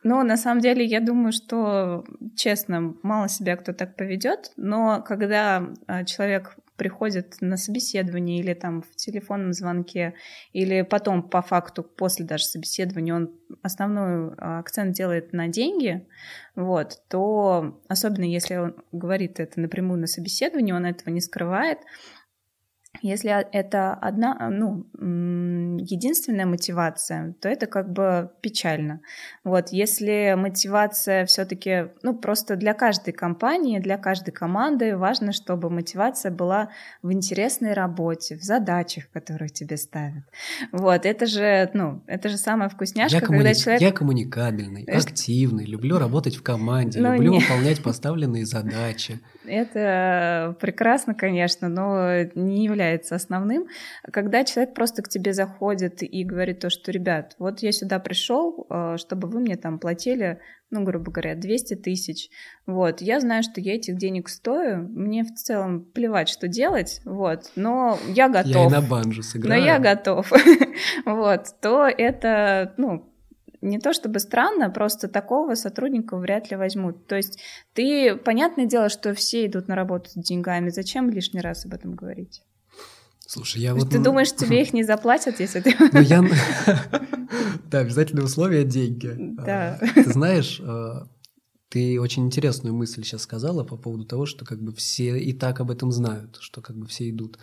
ну, на самом деле, я думаю, что, честно, мало себя кто так поведет, но когда а, человек приходит на собеседование или там в телефонном звонке, или потом по факту, после даже собеседования, он основной а, акцент делает на деньги, вот, то особенно если он говорит это напрямую на собеседовании, он этого не скрывает, если это одна, ну, единственная мотивация, то это как бы печально. Вот, если мотивация все-таки, ну, просто для каждой компании, для каждой команды важно, чтобы мотивация была в интересной работе, в задачах, которые тебе ставят. Вот, это же, ну, это же самая вкусняшка, я когда коммуни... человек... Я коммуникабельный, активный, люблю работать в команде, ну, люблю не... выполнять поставленные задачи. Это прекрасно, конечно, но не является основным. Когда человек просто к тебе заходит и говорит то, что, ребят, вот я сюда пришел, э, чтобы вы мне там платили, ну, грубо говоря, 200 тысяч, вот, я знаю, что я этих денег стою, мне в целом плевать, что делать, вот, но я готов. Я и на банджу сыграю. Но я готов, вот, то это, ну, не то чтобы странно, просто такого сотрудника вряд ли возьмут. То есть ты, понятное дело, что все идут на работу с деньгами, зачем лишний раз об этом говорить? Слушай, я вот... Ты думаешь, тебе их не заплатят, если ты... Ну, я... Да, обязательное условие — деньги. Да. А, ты знаешь, а, ты очень интересную мысль сейчас сказала по поводу того, что как бы все и так об этом знают, что как бы все идут.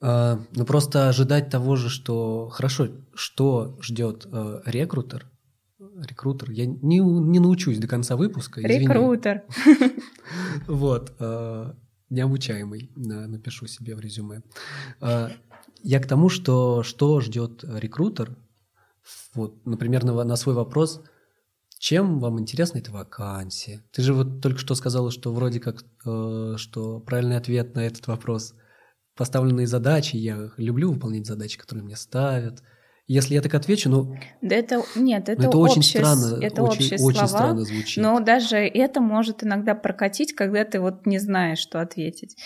А, но просто ожидать того же, что хорошо, что ждет рекрутер, рекрутер, я не, не научусь до конца выпуска. Извини. Рекрутер. Вот, э, необучаемый, напишу себе в резюме. Э, я к тому, что что ждет рекрутер, вот, например, на, на свой вопрос, чем вам интересна эта вакансия? Ты же вот только что сказала, что вроде как, что правильный ответ на этот вопрос – поставленные задачи, я люблю выполнять задачи, которые мне ставят. Если я так отвечу, ну... Да это... Нет, это, это общее, очень странно. Это очень, общие очень слова, странно звучит. Но даже это может иногда прокатить, когда ты вот не знаешь, что ответить.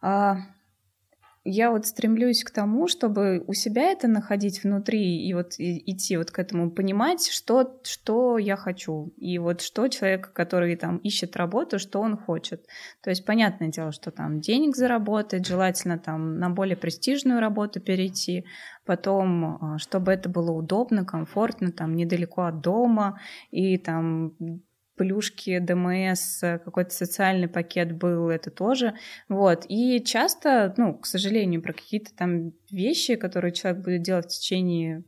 А, я вот стремлюсь к тому, чтобы у себя это находить внутри и вот идти вот к этому, понимать, что, что я хочу, и вот что человек, который там ищет работу, что он хочет. То есть понятное дело, что там денег заработать, желательно там на более престижную работу перейти, потом, а, чтобы это было удобно, комфортно, там недалеко от дома, и там плюшки, ДМС, какой-то социальный пакет был, это тоже. Вот. И часто, ну, к сожалению, про какие-то там вещи, которые человек будет делать в течение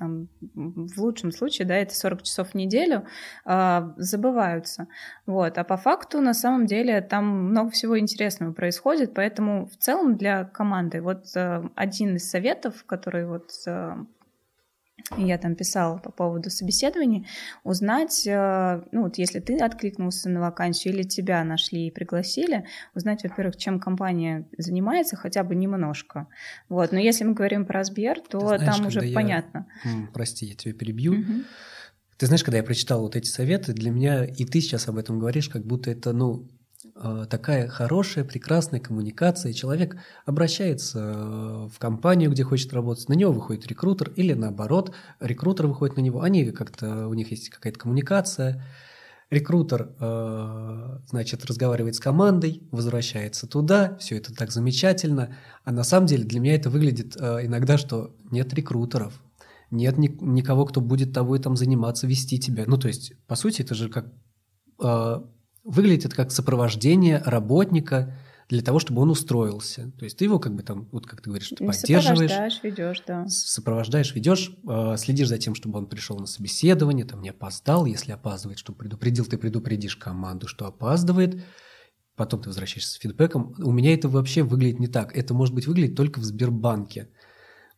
там, в лучшем случае, да, это 40 часов в неделю, э, забываются. Вот. А по факту, на самом деле, там много всего интересного происходит, поэтому в целом для команды вот э, один из советов, который вот э, я там писала по поводу собеседований, узнать, э, ну вот если ты откликнулся на вакансию или тебя нашли и пригласили, узнать, во-первых, чем компания занимается, хотя бы немножко. Вот. Но если мы говорим про Сбер, то знаешь, там уже я... понятно. Прости, я тебя перебью. Угу. Ты знаешь, когда я прочитал вот эти советы, для меня, и ты сейчас об этом говоришь, как будто это, ну, такая хорошая, прекрасная коммуникация, человек обращается э, в компанию, где хочет работать, на него выходит рекрутер, или наоборот, рекрутер выходит на него, они как-то, у них есть какая-то коммуникация, рекрутер, э, значит, разговаривает с командой, возвращается туда, все это так замечательно, а на самом деле для меня это выглядит иногда, что нет рекрутеров, нет ни, никого, кто будет тобой там заниматься, вести тебя. Ну, то есть, по сути, это же как выглядит это как сопровождение работника для того, чтобы он устроился. То есть ты его как бы там, вот как ты говоришь, ты поддерживаешь. Сопровождаешь, ведешь, да. Сопровождаешь, ведешь, э, следишь за тем, чтобы он пришел на собеседование, там не опоздал, если опаздывает, чтобы предупредил, ты предупредишь команду, что опаздывает, потом ты возвращаешься с фидбэком. У меня это вообще выглядит не так. Это может быть выглядит только в Сбербанке.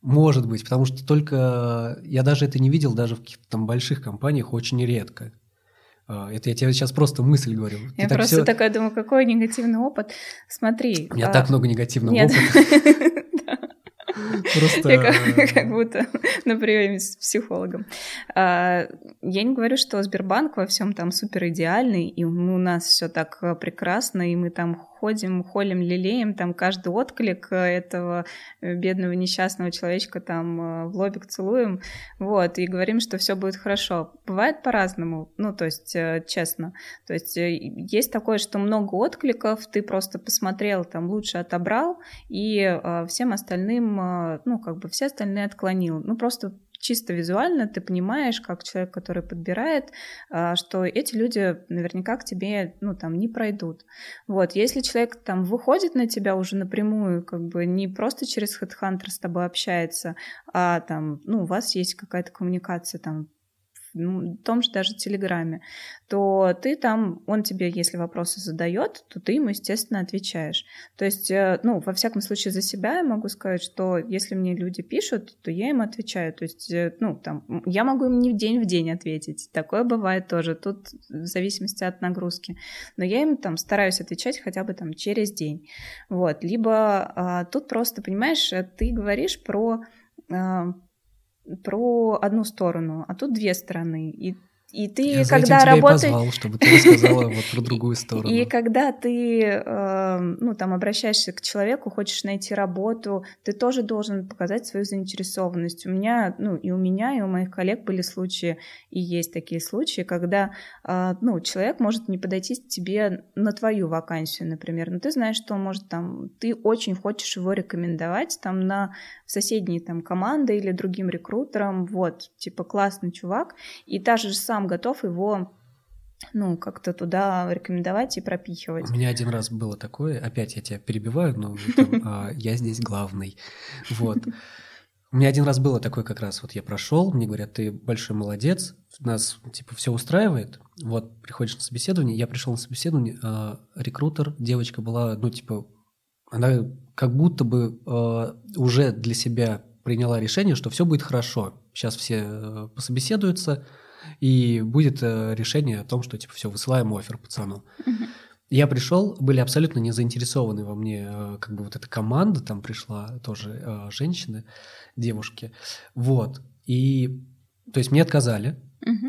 Может быть, потому что только я даже это не видел даже в каких-то там больших компаниях очень редко. А, это я тебе сейчас просто мысль говорю. Я Ты просто все... такая думаю, какой негативный опыт. Смотри. У меня а... так много негативного Нет. опыта. Просто... Я как, как будто на приеме с психологом. А, я не говорю, что Сбербанк во всем там супер идеальный, и у нас все так прекрасно, и мы там ходим, холим, лелеем там каждый отклик этого бедного несчастного человечка там в лобик целуем, вот, и говорим, что все будет хорошо. Бывает по-разному, ну, то есть, честно. То есть есть такое, что много откликов, ты просто посмотрел, там, лучше отобрал, и всем остальным, ну, как бы все остальные отклонил. Ну, просто чисто визуально ты понимаешь, как человек, который подбирает, а, что эти люди наверняка к тебе, ну, там, не пройдут. Вот, если человек там выходит на тебя уже напрямую, как бы не просто через HeadHunter с тобой общается, а там, ну, у вас есть какая-то коммуникация там в том же даже Телеграме, то ты там, он тебе, если вопросы задает, то ты ему, естественно, отвечаешь. То есть, э, ну, во всяком случае, за себя я могу сказать, что если мне люди пишут, то я им отвечаю. То есть, э, ну, там, я могу им не в день в день ответить. Такое бывает тоже. Тут в зависимости от нагрузки. Но я им там стараюсь отвечать хотя бы там через день. Вот. Либо а, тут просто, понимаешь, э, ты говоришь про а, про одну сторону, а тут две стороны. И и ты, Я когда работаешь... и позвал, чтобы ты рассказала вот про другую сторону. И когда ты, э, ну, там, обращаешься к человеку, хочешь найти работу, ты тоже должен показать свою заинтересованность. У меня, ну, и у меня, и у моих коллег были случаи, и есть такие случаи, когда, э, ну, человек может не подойти тебе на твою вакансию, например, но ты знаешь, что он может там, ты очень хочешь его рекомендовать там на соседние там команды или другим рекрутерам, вот, типа, классный чувак, и та же самая сам готов его ну, как-то туда рекомендовать и пропихивать. У меня один раз было такое, опять я тебя перебиваю, но а, я здесь главный. Вот. У меня один раз было такое как раз, вот я прошел, мне говорят, ты большой молодец, нас, типа, все устраивает, вот, приходишь на собеседование, я пришел на собеседование, а, рекрутер, девочка была, ну, типа, она как будто бы а, уже для себя приняла решение, что все будет хорошо, сейчас все э, пособеседуются, и будет э, решение о том, что типа все, высылаем офер пацану. Я пришел, были абсолютно не заинтересованы во мне, э, как бы вот эта команда там пришла, тоже э, женщины, девушки, вот. И, то есть мне отказали,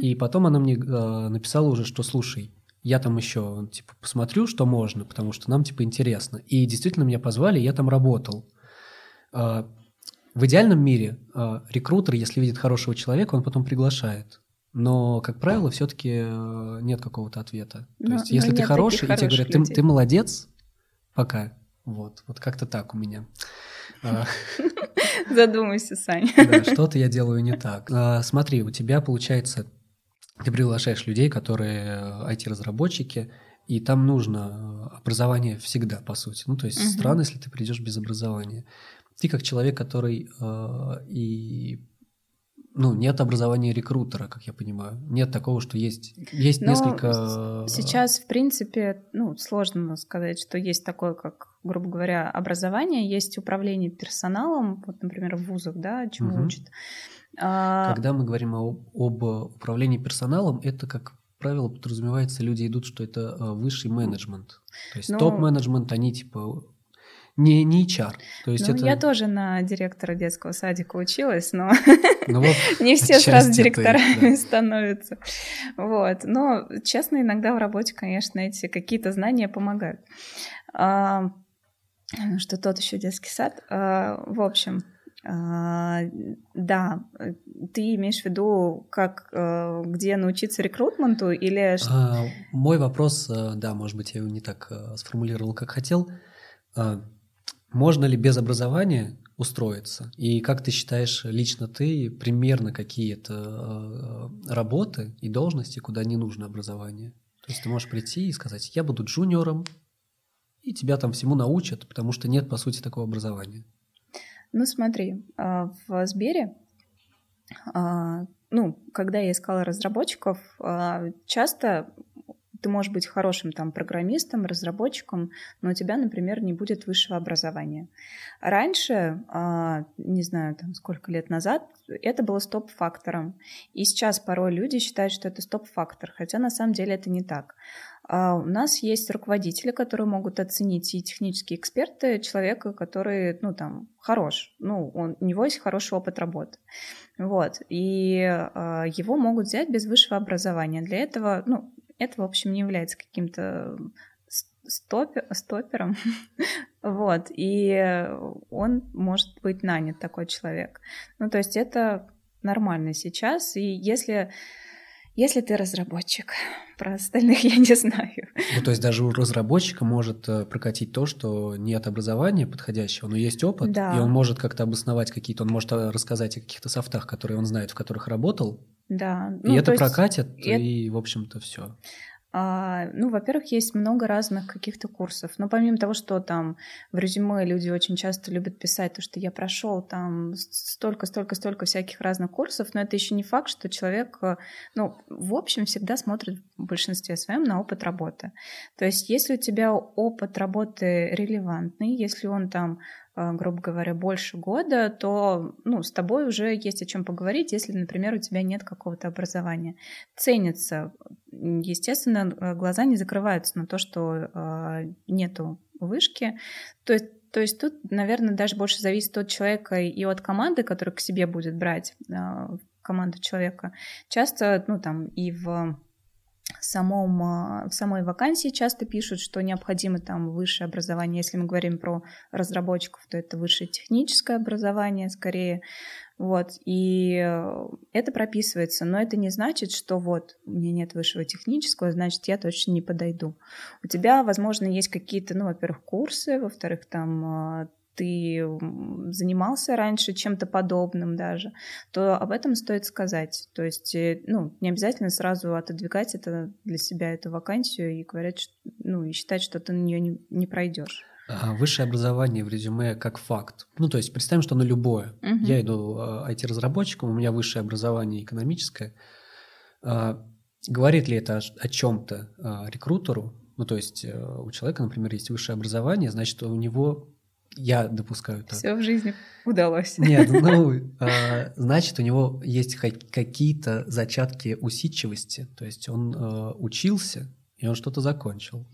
и потом она мне написала уже, что слушай, я там еще, типа, посмотрю, что можно, потому что нам, типа, интересно. И действительно меня позвали, я там работал. В идеальном мире рекрутер, если видит хорошего человека, он потом приглашает но, как правило, все-таки э, нет какого-то ответа. То но, есть, если ты хороший, и тебе говорят, ты, ты молодец, пока. Вот, вот как-то так у меня. А. Задумайся, Сань. Да, что-то я делаю не так. А, смотри, у тебя получается, ты приглашаешь людей, которые IT-разработчики, э, и там нужно э, образование всегда, по сути. Ну, то есть угу. странно, если ты придешь без образования. Ты как человек, который э, и ну, нет образования рекрутера, как я понимаю. Нет такого, что есть, есть Но несколько... Сейчас, в принципе, ну, сложно сказать, что есть такое, как, грубо говоря, образование, есть управление персоналом, вот, например, в вузах, да, чему угу. учат. А... Когда мы говорим об, об управлении персоналом, это, как правило, подразумевается, люди идут, что это э, высший менеджмент. То есть ну, топ-менеджмент, они типа не, не HR. То есть ну, это... Я тоже на директора детского садика училась, но ну, вот не все сразу директорами да. становятся. Вот. Но, честно, иногда в работе, конечно, эти какие-то знания помогают. А, что тот еще детский сад. А, в общем, а, да, ты имеешь в виду, как, а, где научиться рекрутменту или... А, мой вопрос, а, да, может быть, я его не так а, сформулировал, как хотел. Можно ли без образования устроиться? И как ты считаешь лично ты примерно какие-то э, работы и должности, куда не нужно образование? То есть ты можешь прийти и сказать, я буду джуниором, и тебя там всему научат, потому что нет, по сути, такого образования. Ну смотри, а, в Сбере, ну, когда я искала разработчиков, часто ты можешь быть хорошим там программистом, разработчиком, но у тебя, например, не будет высшего образования. Раньше, а, не знаю, там сколько лет назад, это было стоп-фактором. И сейчас порой люди считают, что это стоп-фактор, хотя на самом деле это не так. А у нас есть руководители, которые могут оценить и технические эксперты человека, который, ну, там, хорош. Ну, он, у него есть хороший опыт работы. Вот. И э, его могут взять без высшего образования. Для этого, ну, это, в общем, не является каким-то стопер, стопером, вот, и он может быть нанят, такой человек. Ну, то есть это нормально сейчас, и если если ты разработчик, про остальных я не знаю. Ну, то есть даже у разработчика может э, прокатить то, что нет образования подходящего, но есть опыт, да. и он может как-то обосновать какие-то, он может э, рассказать о каких-то софтах, которые он знает, в которых работал. Да. И ну, это прокатит, и, в общем-то, все. А, ну, во-первых, есть много разных каких-то курсов. Но помимо того, что там в резюме люди очень часто любят писать, то, что я прошел там столько, столько, столько всяких разных курсов, но это еще не факт, что человек, э, ну, в общем, всегда смотрит в большинстве своем на опыт работы. То есть, если у тебя опыт работы релевантный, если он там грубо говоря, больше года, то ну, с тобой уже есть о чем поговорить, если, например, у тебя нет какого-то образования. Ценится. Естественно, э, глаза не закрываются на то, что э, нету вышки. То есть то есть тут, наверное, даже больше зависит от человека и от команды, которая к себе будет брать команду человека. Часто, ну там и в самом, а, в самой вакансии часто пишут, что необходимо там высшее образование. Если мы говорим про разработчиков, то это высшее техническое образование скорее. Вот, и э, это прописывается, но это не значит, что вот у меня нет высшего технического, значит, я точно не подойду. У тебя, возможно, есть какие-то, ну, во-первых, курсы, во-вторых, там а, ты занимался раньше чем-то подобным даже, то об этом стоит сказать. То есть, э, ну, не обязательно сразу отодвигать это для себя, эту вакансию, и говорить, что, ну, и считать, что ты на нее не, не пройдешь. А высшее образование в резюме как факт. Ну, то есть представим, что оно любое. Угу. Я иду IT-разработчиком, у меня высшее образование экономическое. А, говорит ли это о, чем-то а, рекрутеру? Ну, то есть э, у человека, например, есть высшее образование, значит, у него я допускаю так. Все в жизни удалось. Нет, ну, э, значит, у него есть какие-то зачатки усидчивости. То есть он э, учился, и он что-то закончил.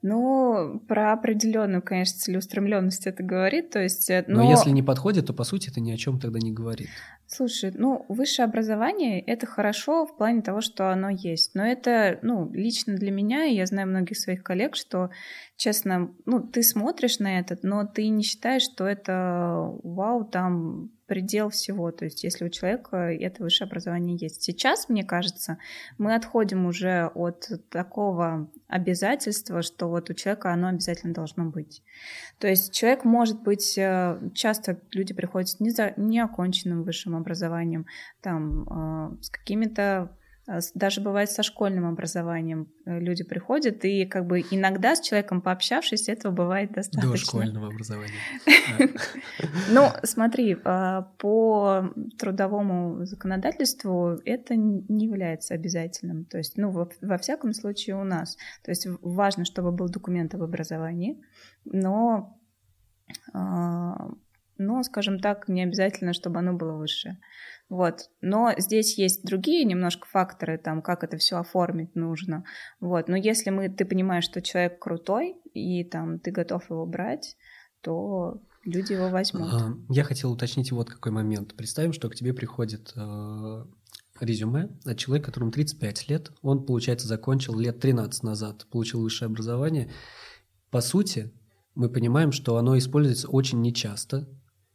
Ну, про определенную, конечно, целеустремленность это говорит. То есть, э, но... но если не подходит, то по сути это ни о чем тогда не говорит. Слушай, ну, высшее образование — это хорошо в плане того, что оно есть. Но это, ну, лично для меня, и я знаю многих своих коллег, что, честно, ну, ты смотришь на это, но ты не считаешь, что это, вау, там предел всего. То есть если у человека это высшее образование есть. Сейчас, мне кажется, мы отходим уже от такого обязательства, что вот у человека оно обязательно должно быть. То есть человек может быть, э, часто люди приходят с неоконченным высшим образованием, там, э, с какими-то даже бывает со школьным образованием э, люди приходят, и как бы иногда с человеком пообщавшись, этого бывает достаточно. До школьного образования. Ну, смотри, а, по трудовому законодательству это не является обязательным. То есть, ну, во всяком случае у нас. То есть важно, чтобы был документ об образовании, но а, но, скажем так, не обязательно, чтобы оно было высшее. Вот. Но здесь есть другие немножко факторы, там, как это все оформить нужно. Вот. Но если мы, ты понимаешь, что человек крутой, и там ты готов его брать, то люди его возьмут. А, я хотел уточнить вот какой момент. Представим, что к тебе приходит э, резюме от человека, которому 35 лет. Он, получается, закончил лет 13 назад, получил высшее образование. По сути, мы понимаем, что оно используется очень нечасто.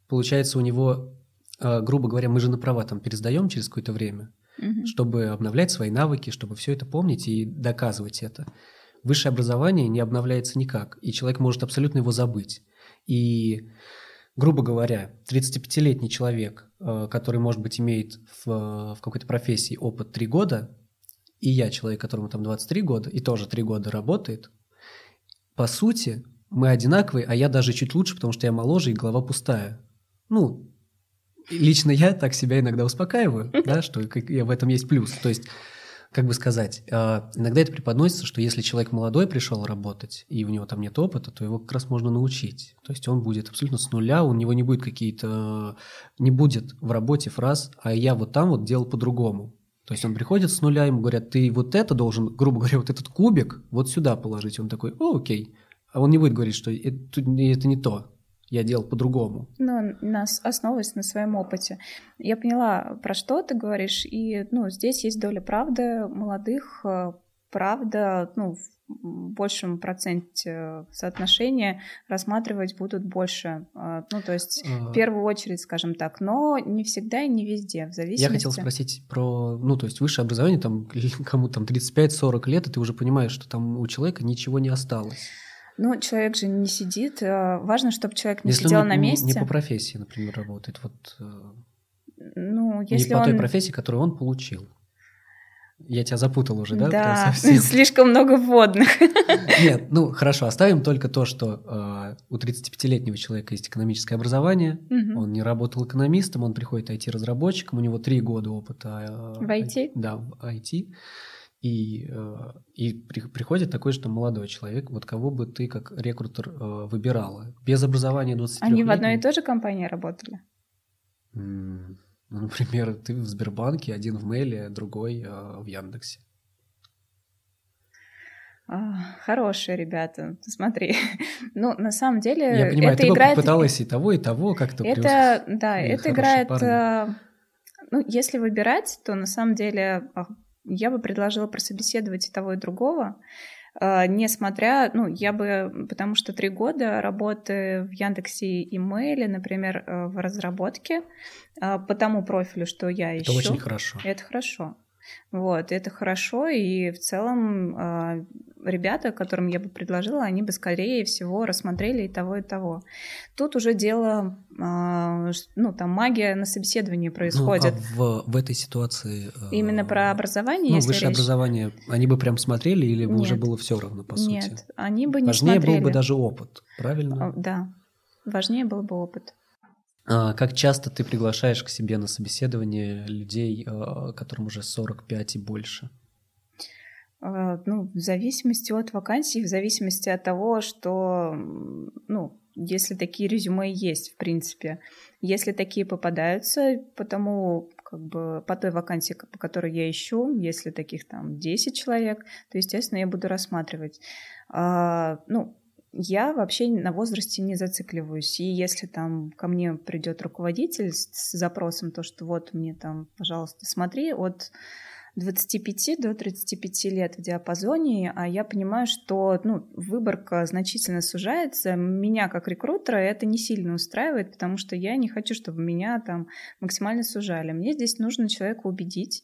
Получается, у него а, грубо говоря, мы же на права там пересдаем через какое-то время, угу. чтобы обновлять свои навыки, чтобы все это помнить и доказывать это. Высшее образование не обновляется никак, и человек может абсолютно его забыть. И, грубо говоря, 35-летний человек, а, который, может быть, имеет в, в какой-то профессии опыт 3 года, и я, человек, которому там 23 года, и тоже 3 года работает, по сути, мы одинаковые, а я даже чуть лучше, потому что я моложе и голова пустая. Ну, лично я так себя иногда успокаиваю, да, что в этом есть плюс. То есть, как бы сказать, а, иногда это преподносится, что если человек молодой пришел работать, и у него там нет опыта, то его как раз можно научить. То есть он будет абсолютно с нуля, у него не будет какие-то... Не будет в работе фраз, а я вот там вот делал по-другому. То есть он приходит с нуля, ему говорят, ты вот это должен, грубо говоря, вот этот кубик вот сюда положить. Он такой, о, окей. А он не будет говорить, что это, это не то я делал по-другому. Ну, нас основываясь на своем опыте. Я поняла, про что ты говоришь, и ну, здесь есть доля правды. Молодых э, правда, ну, в большем проценте соотношения рассматривать будут больше. А, ну, то есть в а. первую очередь, скажем так, но не всегда и не везде, в зависимости... Я хотел спросить про, ну, то есть высшее образование, там, кому там 35-40 лет, и ты уже понимаешь, что там у человека ничего не осталось. Ну, человек же не сидит. А, важно, чтобы человек не если сидел он на месте. не по профессии, например, работает. Вот, э, ну, если не по он... той профессии, которую он получил. Я тебя запутал уже, да? Да, слишком много вводных. Нет, ну хорошо, оставим только то, что э, у 35-летнего человека есть экономическое образование, угу. он не работал экономистом, он приходит IT-разработчиком, у него три года опыта. Э, в IT? Да, в IT. И, э, и при, приходит такой же там молодой человек, вот кого бы ты как рекрутер э, выбирала? Без образования 23 Они в одной и той же компании работали? Ну, например, ты в Сбербанке, один в Мейле, другой э, в Яндексе. А, хорошие ребята, смотри. ну, на самом деле, Я понимаю, это ты играет... пыталась и того, и того как-то Это, да, это играет... Парни. А, ну, если выбирать, то на самом деле а, я бы предложила прособеседовать и того, и другого. А, несмотря, ну, я бы, потому что три года работы в Яндексе и Мейле, например, э, в разработке, а, по тому профилю, что я ищу. Это очень хорошо. Это хорошо. Вот, это хорошо, и в целом а, ребята, которым я бы предложила, они бы скорее всего рассмотрели и того, и того. Тут уже дело, а, ну, там магия на собеседовании происходит. Ну, а в, в этой ситуации... Э, Именно про образование, ну, высшее речь... образование, они бы прям смотрели или бы уже было все равно, по сути? Нет, они бы не Важнее смотрели. был бы даже опыт, правильно? Да, важнее был бы опыт. А как часто ты приглашаешь к себе на собеседование людей, э, которым уже 45 и больше? А, ну, в зависимости от вакансий, в зависимости от того, что, ну, если такие резюме есть, в принципе. Если такие попадаются, потому как бы по той вакансии, по которой я ищу, если таких там 10 человек, то, естественно, я буду рассматривать. А, ну, я вообще на возрасте не зацикливаюсь. И если там ко мне придет руководитель с запросом, то, что вот мне там, пожалуйста, смотри, от 25 до 35 лет в диапазоне, а я понимаю, что ну, выборка значительно сужается. Меня как рекрутера это не сильно устраивает, потому что я не хочу, чтобы меня там максимально сужали. Мне здесь нужно человека убедить.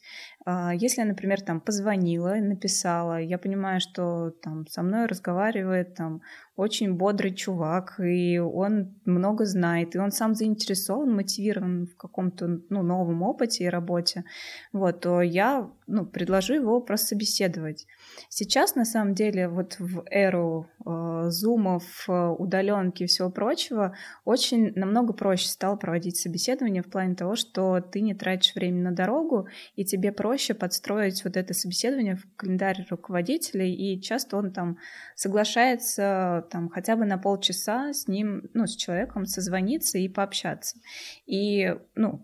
А, если я, например, там позвонила, написала, я понимаю, что там со мной разговаривает там очень бодрый чувак, и он много знает, и он сам заинтересован, мотивирован в каком-то ну, новом опыте и работе, вот, то я ну, предложу его просто собеседовать. Сейчас, на самом деле, вот в эру э, зумов, э, удаленки и всего прочего, очень намного проще стало проводить собеседование в плане того, что ты не тратишь время на дорогу, и тебе проще подстроить вот это собеседование в календарь руководителя, и часто он там соглашается там хотя бы на полчаса с ним, ну, с человеком созвониться и пообщаться. И, ну,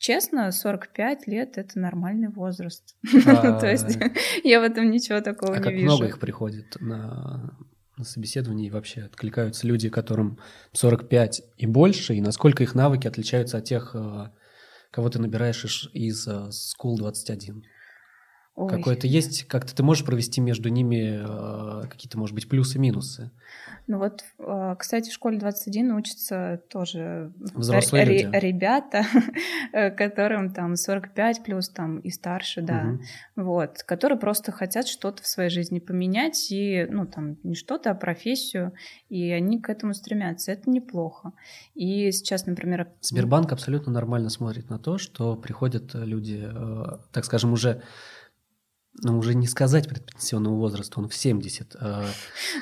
честно, 45 лет — это нормальный возраст. То есть я в этом ничего такого не вижу. А много их приходит на на собеседовании и вообще откликаются люди, которым 45 и больше, и насколько их навыки отличаются от тех, э, кого ты набираешь из э, School 21? Какое-то есть, как-то ты можешь провести между ними э, какие-то, может быть, плюсы-минусы? Ну вот, э, кстати, в школе 21 учатся тоже Взрослые р- люди. ребята, которым там 45 плюс там и старше, да, угу. вот, которые просто хотят что-то в своей жизни поменять и, ну там, не что-то, а профессию, и они к этому стремятся. Это неплохо. И сейчас, например... Сбербанк абсолютно нормально смотрит на то, что приходят люди, э, так скажем, уже ну, уже не сказать предпенсионного возраста, он в 70. А...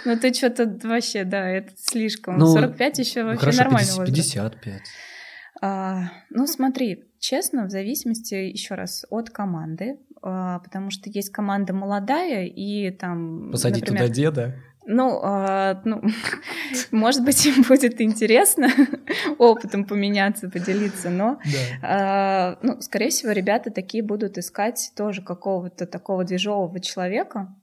Ну, ты что-то вообще, да, это слишком. Ну, 45 еще вообще хорошо, нормальный 50, возраст. 55. А, ну, смотри, честно, в зависимости, еще раз, от команды, а, потому что есть команда молодая, и там... Посадить например, туда деда? Ну, а, ну, может быть, им будет интересно опытом поменяться, поделиться, но, да. а, ну, скорее всего, ребята такие будут искать тоже какого-то такого движового человека,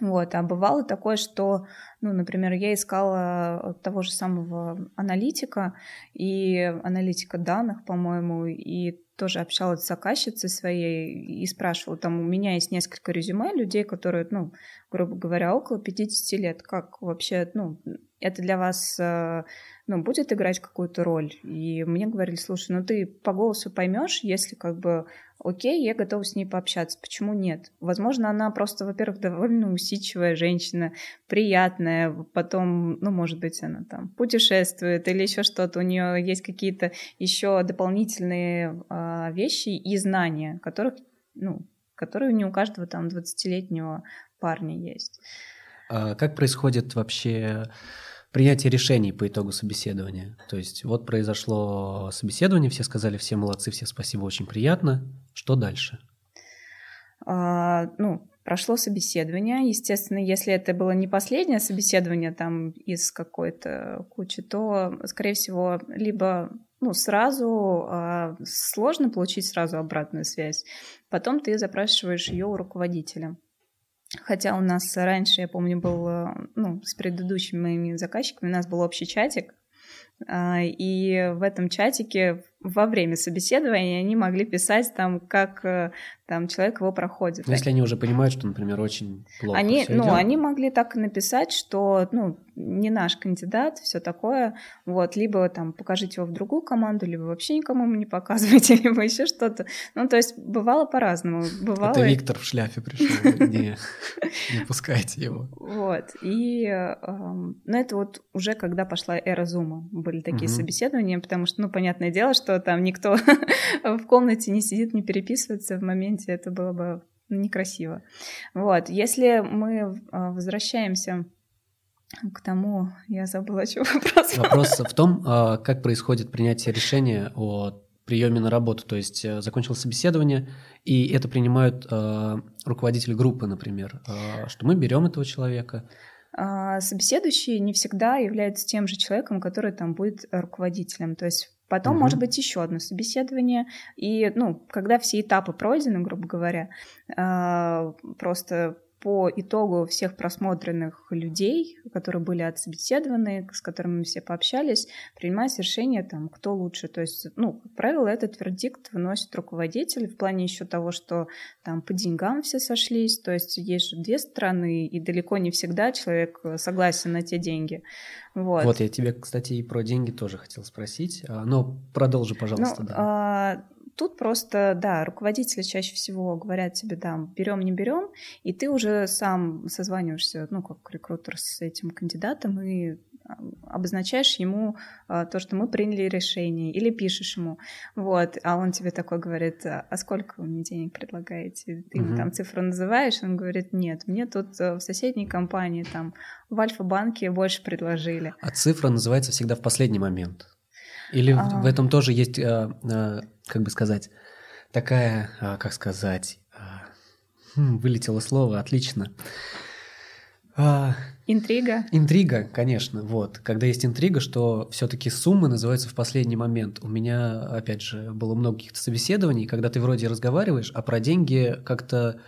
Вот, а бывало такое, что, ну, например, я искала того же самого аналитика, и аналитика данных, по-моему, и тоже общалась с заказчицей своей и спрашивала, там, у меня есть несколько резюме людей, которые, ну, грубо говоря, около 50 лет, как вообще, ну, это для вас э, ну, будет играть какую-то роль. И мне говорили, слушай, ну ты по голосу поймешь, если как бы окей, я готова с ней пообщаться. Почему нет? Возможно, она просто, во-первых, довольно усидчивая женщина, приятная, потом, ну, может быть, она там путешествует или еще что-то, у нее есть какие-то еще дополнительные э, вещи и знания, которых, ну, которые не у каждого там 20-летнего парня есть. А как происходит вообще принятие решений по итогу собеседования. То есть вот произошло собеседование, все сказали, все молодцы, все спасибо, очень приятно. Что дальше? А, ну, прошло собеседование. Естественно, если это было не последнее собеседование там из какой-то кучи, то, скорее всего, либо ну, сразу а, сложно получить сразу обратную связь. Потом ты запрашиваешь ее у руководителя. Хотя у нас раньше, я помню, был, э, ну, с предыдущими моими заказчиками, у нас был общий чатик, а, и в этом чатике во время собеседования они могли писать там, как э, там человек его проходит. Но если они уже понимают, что, например, очень плохо. Они, ну, идет. они могли так написать, что, ну, не наш кандидат, все такое, вот, либо там покажите его в другую команду, либо вообще никому не показывайте, либо еще что-то. Ну, то есть бывало по-разному. Бывало... Это Виктор в шляпе пришел, не, не пускайте его. Вот, и, ну, это вот уже когда пошла эра Зума, были такие собеседования, потому что, ну, понятное дело, что что там никто в комнате не сидит, не переписывается в моменте, это было бы некрасиво. Вот, если мы а, возвращаемся к тому, я забыла, что вопрос. Вопрос в том, а, как происходит принятие решения о приеме на работу. То есть э, закончилось собеседование, и это принимают а, руководители группы, например, что мы берем этого человека. Собеседующий не всегда является тем же человеком, который там будет руководителем. То есть Потом, угу. может быть, еще одно собеседование. И, ну, когда все этапы пройдены, грубо говоря, а, просто по итогу всех просмотренных людей, которые были отсобеседованы, с которыми мы все пообщались, принимается решение, там, кто лучше. То есть, ну, как правило, этот вердикт выносит руководитель в плане еще того, что там по деньгам все сошлись, то есть есть же две стороны, и далеко не всегда человек согласен на те деньги. Вот, вот я тебе, кстати, и про деньги тоже хотел спросить, а, но продолжи, пожалуйста. Ну, да. а, Тут просто, да, руководители чаще всего говорят тебе, да, берем, не берем, и ты уже сам созваниваешься, ну, как рекрутер с этим кандидатом и а, обозначаешь ему а, то, что мы приняли решение, или пишешь ему, вот, а он тебе такой говорит, а сколько вы мне денег предлагаете? Ты ему там цифру называешь, он говорит, нет, мне тут э, в соседней компании, там, в Альфа-банке больше предложили. А цифра называется всегда в последний момент? Или а... в этом тоже есть, а, а, как бы сказать, такая, а, как сказать, а, хм, вылетело слово, отлично. А, интрига. Интрига, конечно, вот. Когда есть интрига, что все-таки суммы называются в последний момент. У меня, опять же, было много каких-то собеседований, когда ты вроде разговариваешь, а про деньги как-то,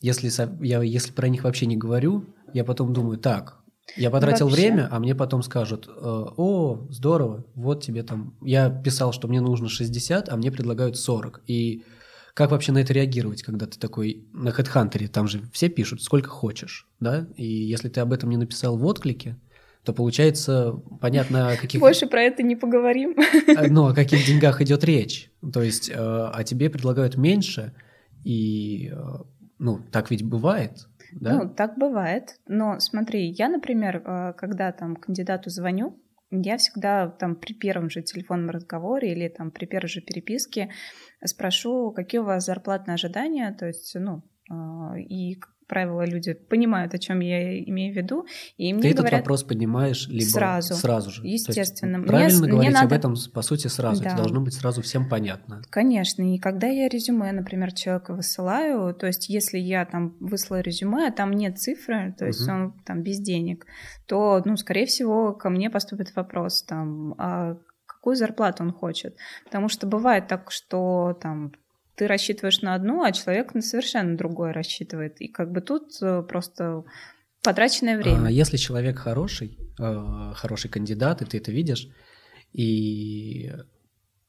если, я, если про них вообще не говорю, я потом думаю, так, я потратил Вообще. время, а мне потом скажут, э, о, здорово, вот тебе там... Я писал, что мне нужно 60, а мне предлагают 40. И как вообще на это реагировать, когда ты такой на HeadHunter, там же все пишут, сколько хочешь, да? И если ты об этом не написал в отклике, то получается понятно, о каких... Больше про это не поговорим. Э, ну, о каких деньгах идет речь. То есть, э, а тебе предлагают меньше, и, ну, так ведь бывает. Да? Ну, так бывает. Но смотри, я, например, э, когда там кандидату звоню, я всегда там при первом же телефонном разговоре или там при первой же переписке спрошу, какие у вас зарплатные ожидания, то есть, ну, э, и правило, люди понимают, о чем я имею в виду. И мне Ты говорят, этот вопрос поднимаешь либо сразу, сразу же. Естественно. есть, правильно мне, говорить мне надо... об этом, по сути, сразу. Да. Это должно быть сразу всем понятно. Конечно. И когда я резюме, например, человека высылаю, то есть если я там выслала резюме, а там нет цифры, то есть угу. он там без денег, то, ну, скорее всего, ко мне поступит вопрос там, а какую зарплату он хочет. Потому что бывает так, что там ты рассчитываешь на одно, а человек на совершенно другое рассчитывает. И как бы тут э, просто потраченное время. А если человек хороший, э, хороший кандидат, и ты это видишь, и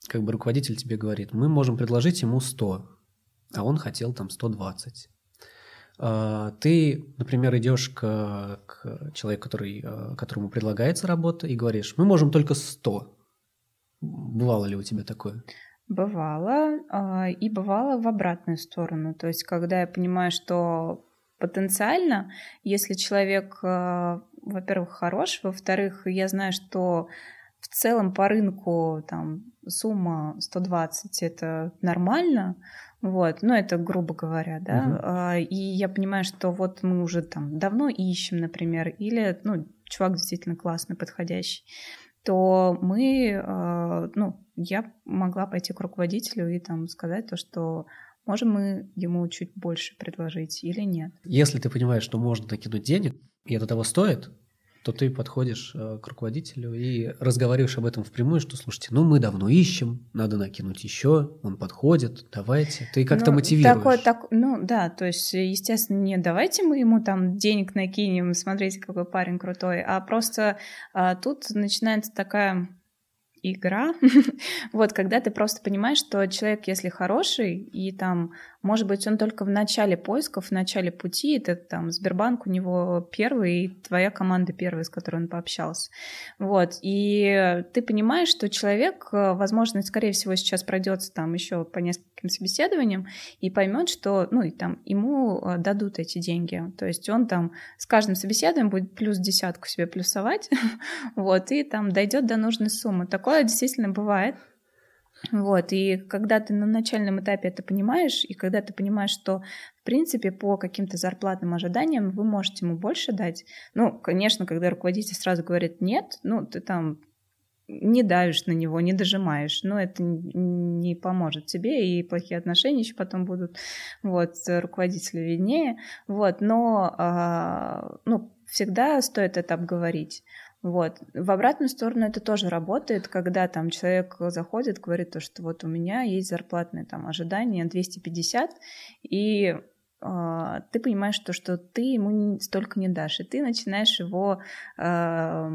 как бы руководитель тебе говорит, мы можем предложить ему 100, а он хотел там 120. А, ты, например, идешь к, к человеку, который, э, которому предлагается работа, и говоришь, мы можем только 100. Бывало ли у тебя такое? Бывало, а, и бывало в обратную сторону. То есть, когда я понимаю, что потенциально, если человек, а, во-первых, хорош, во-вторых, я знаю, что в целом по рынку там сумма 120 это нормально, вот, ну это грубо говоря, да, угу. и я понимаю, что вот мы уже там давно ищем, например, или, ну, чувак действительно классный, подходящий, то мы, а, ну, я могла пойти к руководителю и там сказать то, что можем мы ему чуть больше предложить или нет. Если ты понимаешь, что можно накинуть денег, и это того стоит, то ты подходишь э, к руководителю и разговариваешь об этом впрямую, что, слушайте, ну мы давно ищем, надо накинуть еще, он подходит, давайте. Ты как-то ну, мотивируешь. Такое, так, ну да, то есть, естественно, не давайте мы ему там денег накинем, смотрите, какой парень крутой, а просто а, тут начинается такая игра, вот, когда ты просто понимаешь, что человек, если хороший, и там, может быть, он только в начале поисков, в начале пути, это там Сбербанк у него первый, и твоя команда первая, с которой он пообщался, вот, и ты понимаешь, что человек, возможно, скорее всего, сейчас пройдется там еще по нескольким собеседованиям и поймет, что, ну, и там ему э, дадут эти деньги, то есть он там с каждым собеседованием будет плюс десятку себе плюсовать, вот, и там дойдет до нужной суммы. Такое действительно бывает. Вот, и когда ты на начальном этапе это понимаешь, и когда ты понимаешь, что, в принципе, по каким-то зарплатным ожиданиям вы можете ему больше дать, ну, конечно, когда руководитель сразу говорит «нет», ну, ты там не давишь на него, не дожимаешь, но это не поможет тебе, и плохие отношения еще потом будут, вот, руководителю виднее, вот, но, а, ну, всегда стоит это обговорить. Вот. В обратную сторону это тоже работает, когда там человек заходит, говорит то, что вот у меня есть зарплатные там ожидания 250, и э, ты понимаешь то, что ты ему столько не дашь, и ты начинаешь его э,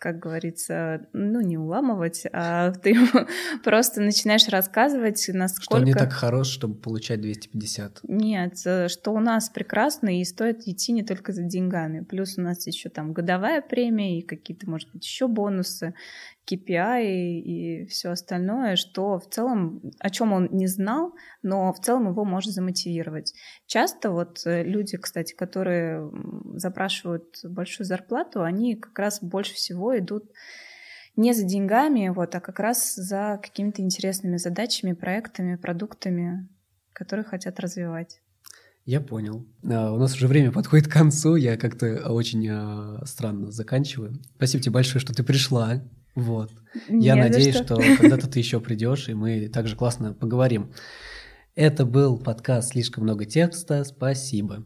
как говорится, ну, не уламывать, а ты просто начинаешь рассказывать, насколько... Что не так хорош, чтобы получать 250. Нет, э, что у нас прекрасно, и стоит идти не только за деньгами. Плюс у нас еще там годовая премия и какие-то, может быть, еще бонусы. KPI и, и все остальное, что в целом, о чем он не знал, но в целом его может замотивировать. Часто вот э, люди, кстати, которые запрашивают большую зарплату, они как раз больше всего идут не за деньгами, вот, а как раз за какими-то интересными задачами, проектами, продуктами, которые хотят развивать. Я понял. А, у нас уже время подходит к концу. Я как-то очень а, странно заканчиваю. Спасибо тебе большое, что ты пришла. Вот. Не Я надеюсь, что, что когда-то ты еще придешь, и мы также классно поговорим. Это был подкаст «Слишком много текста». Спасибо.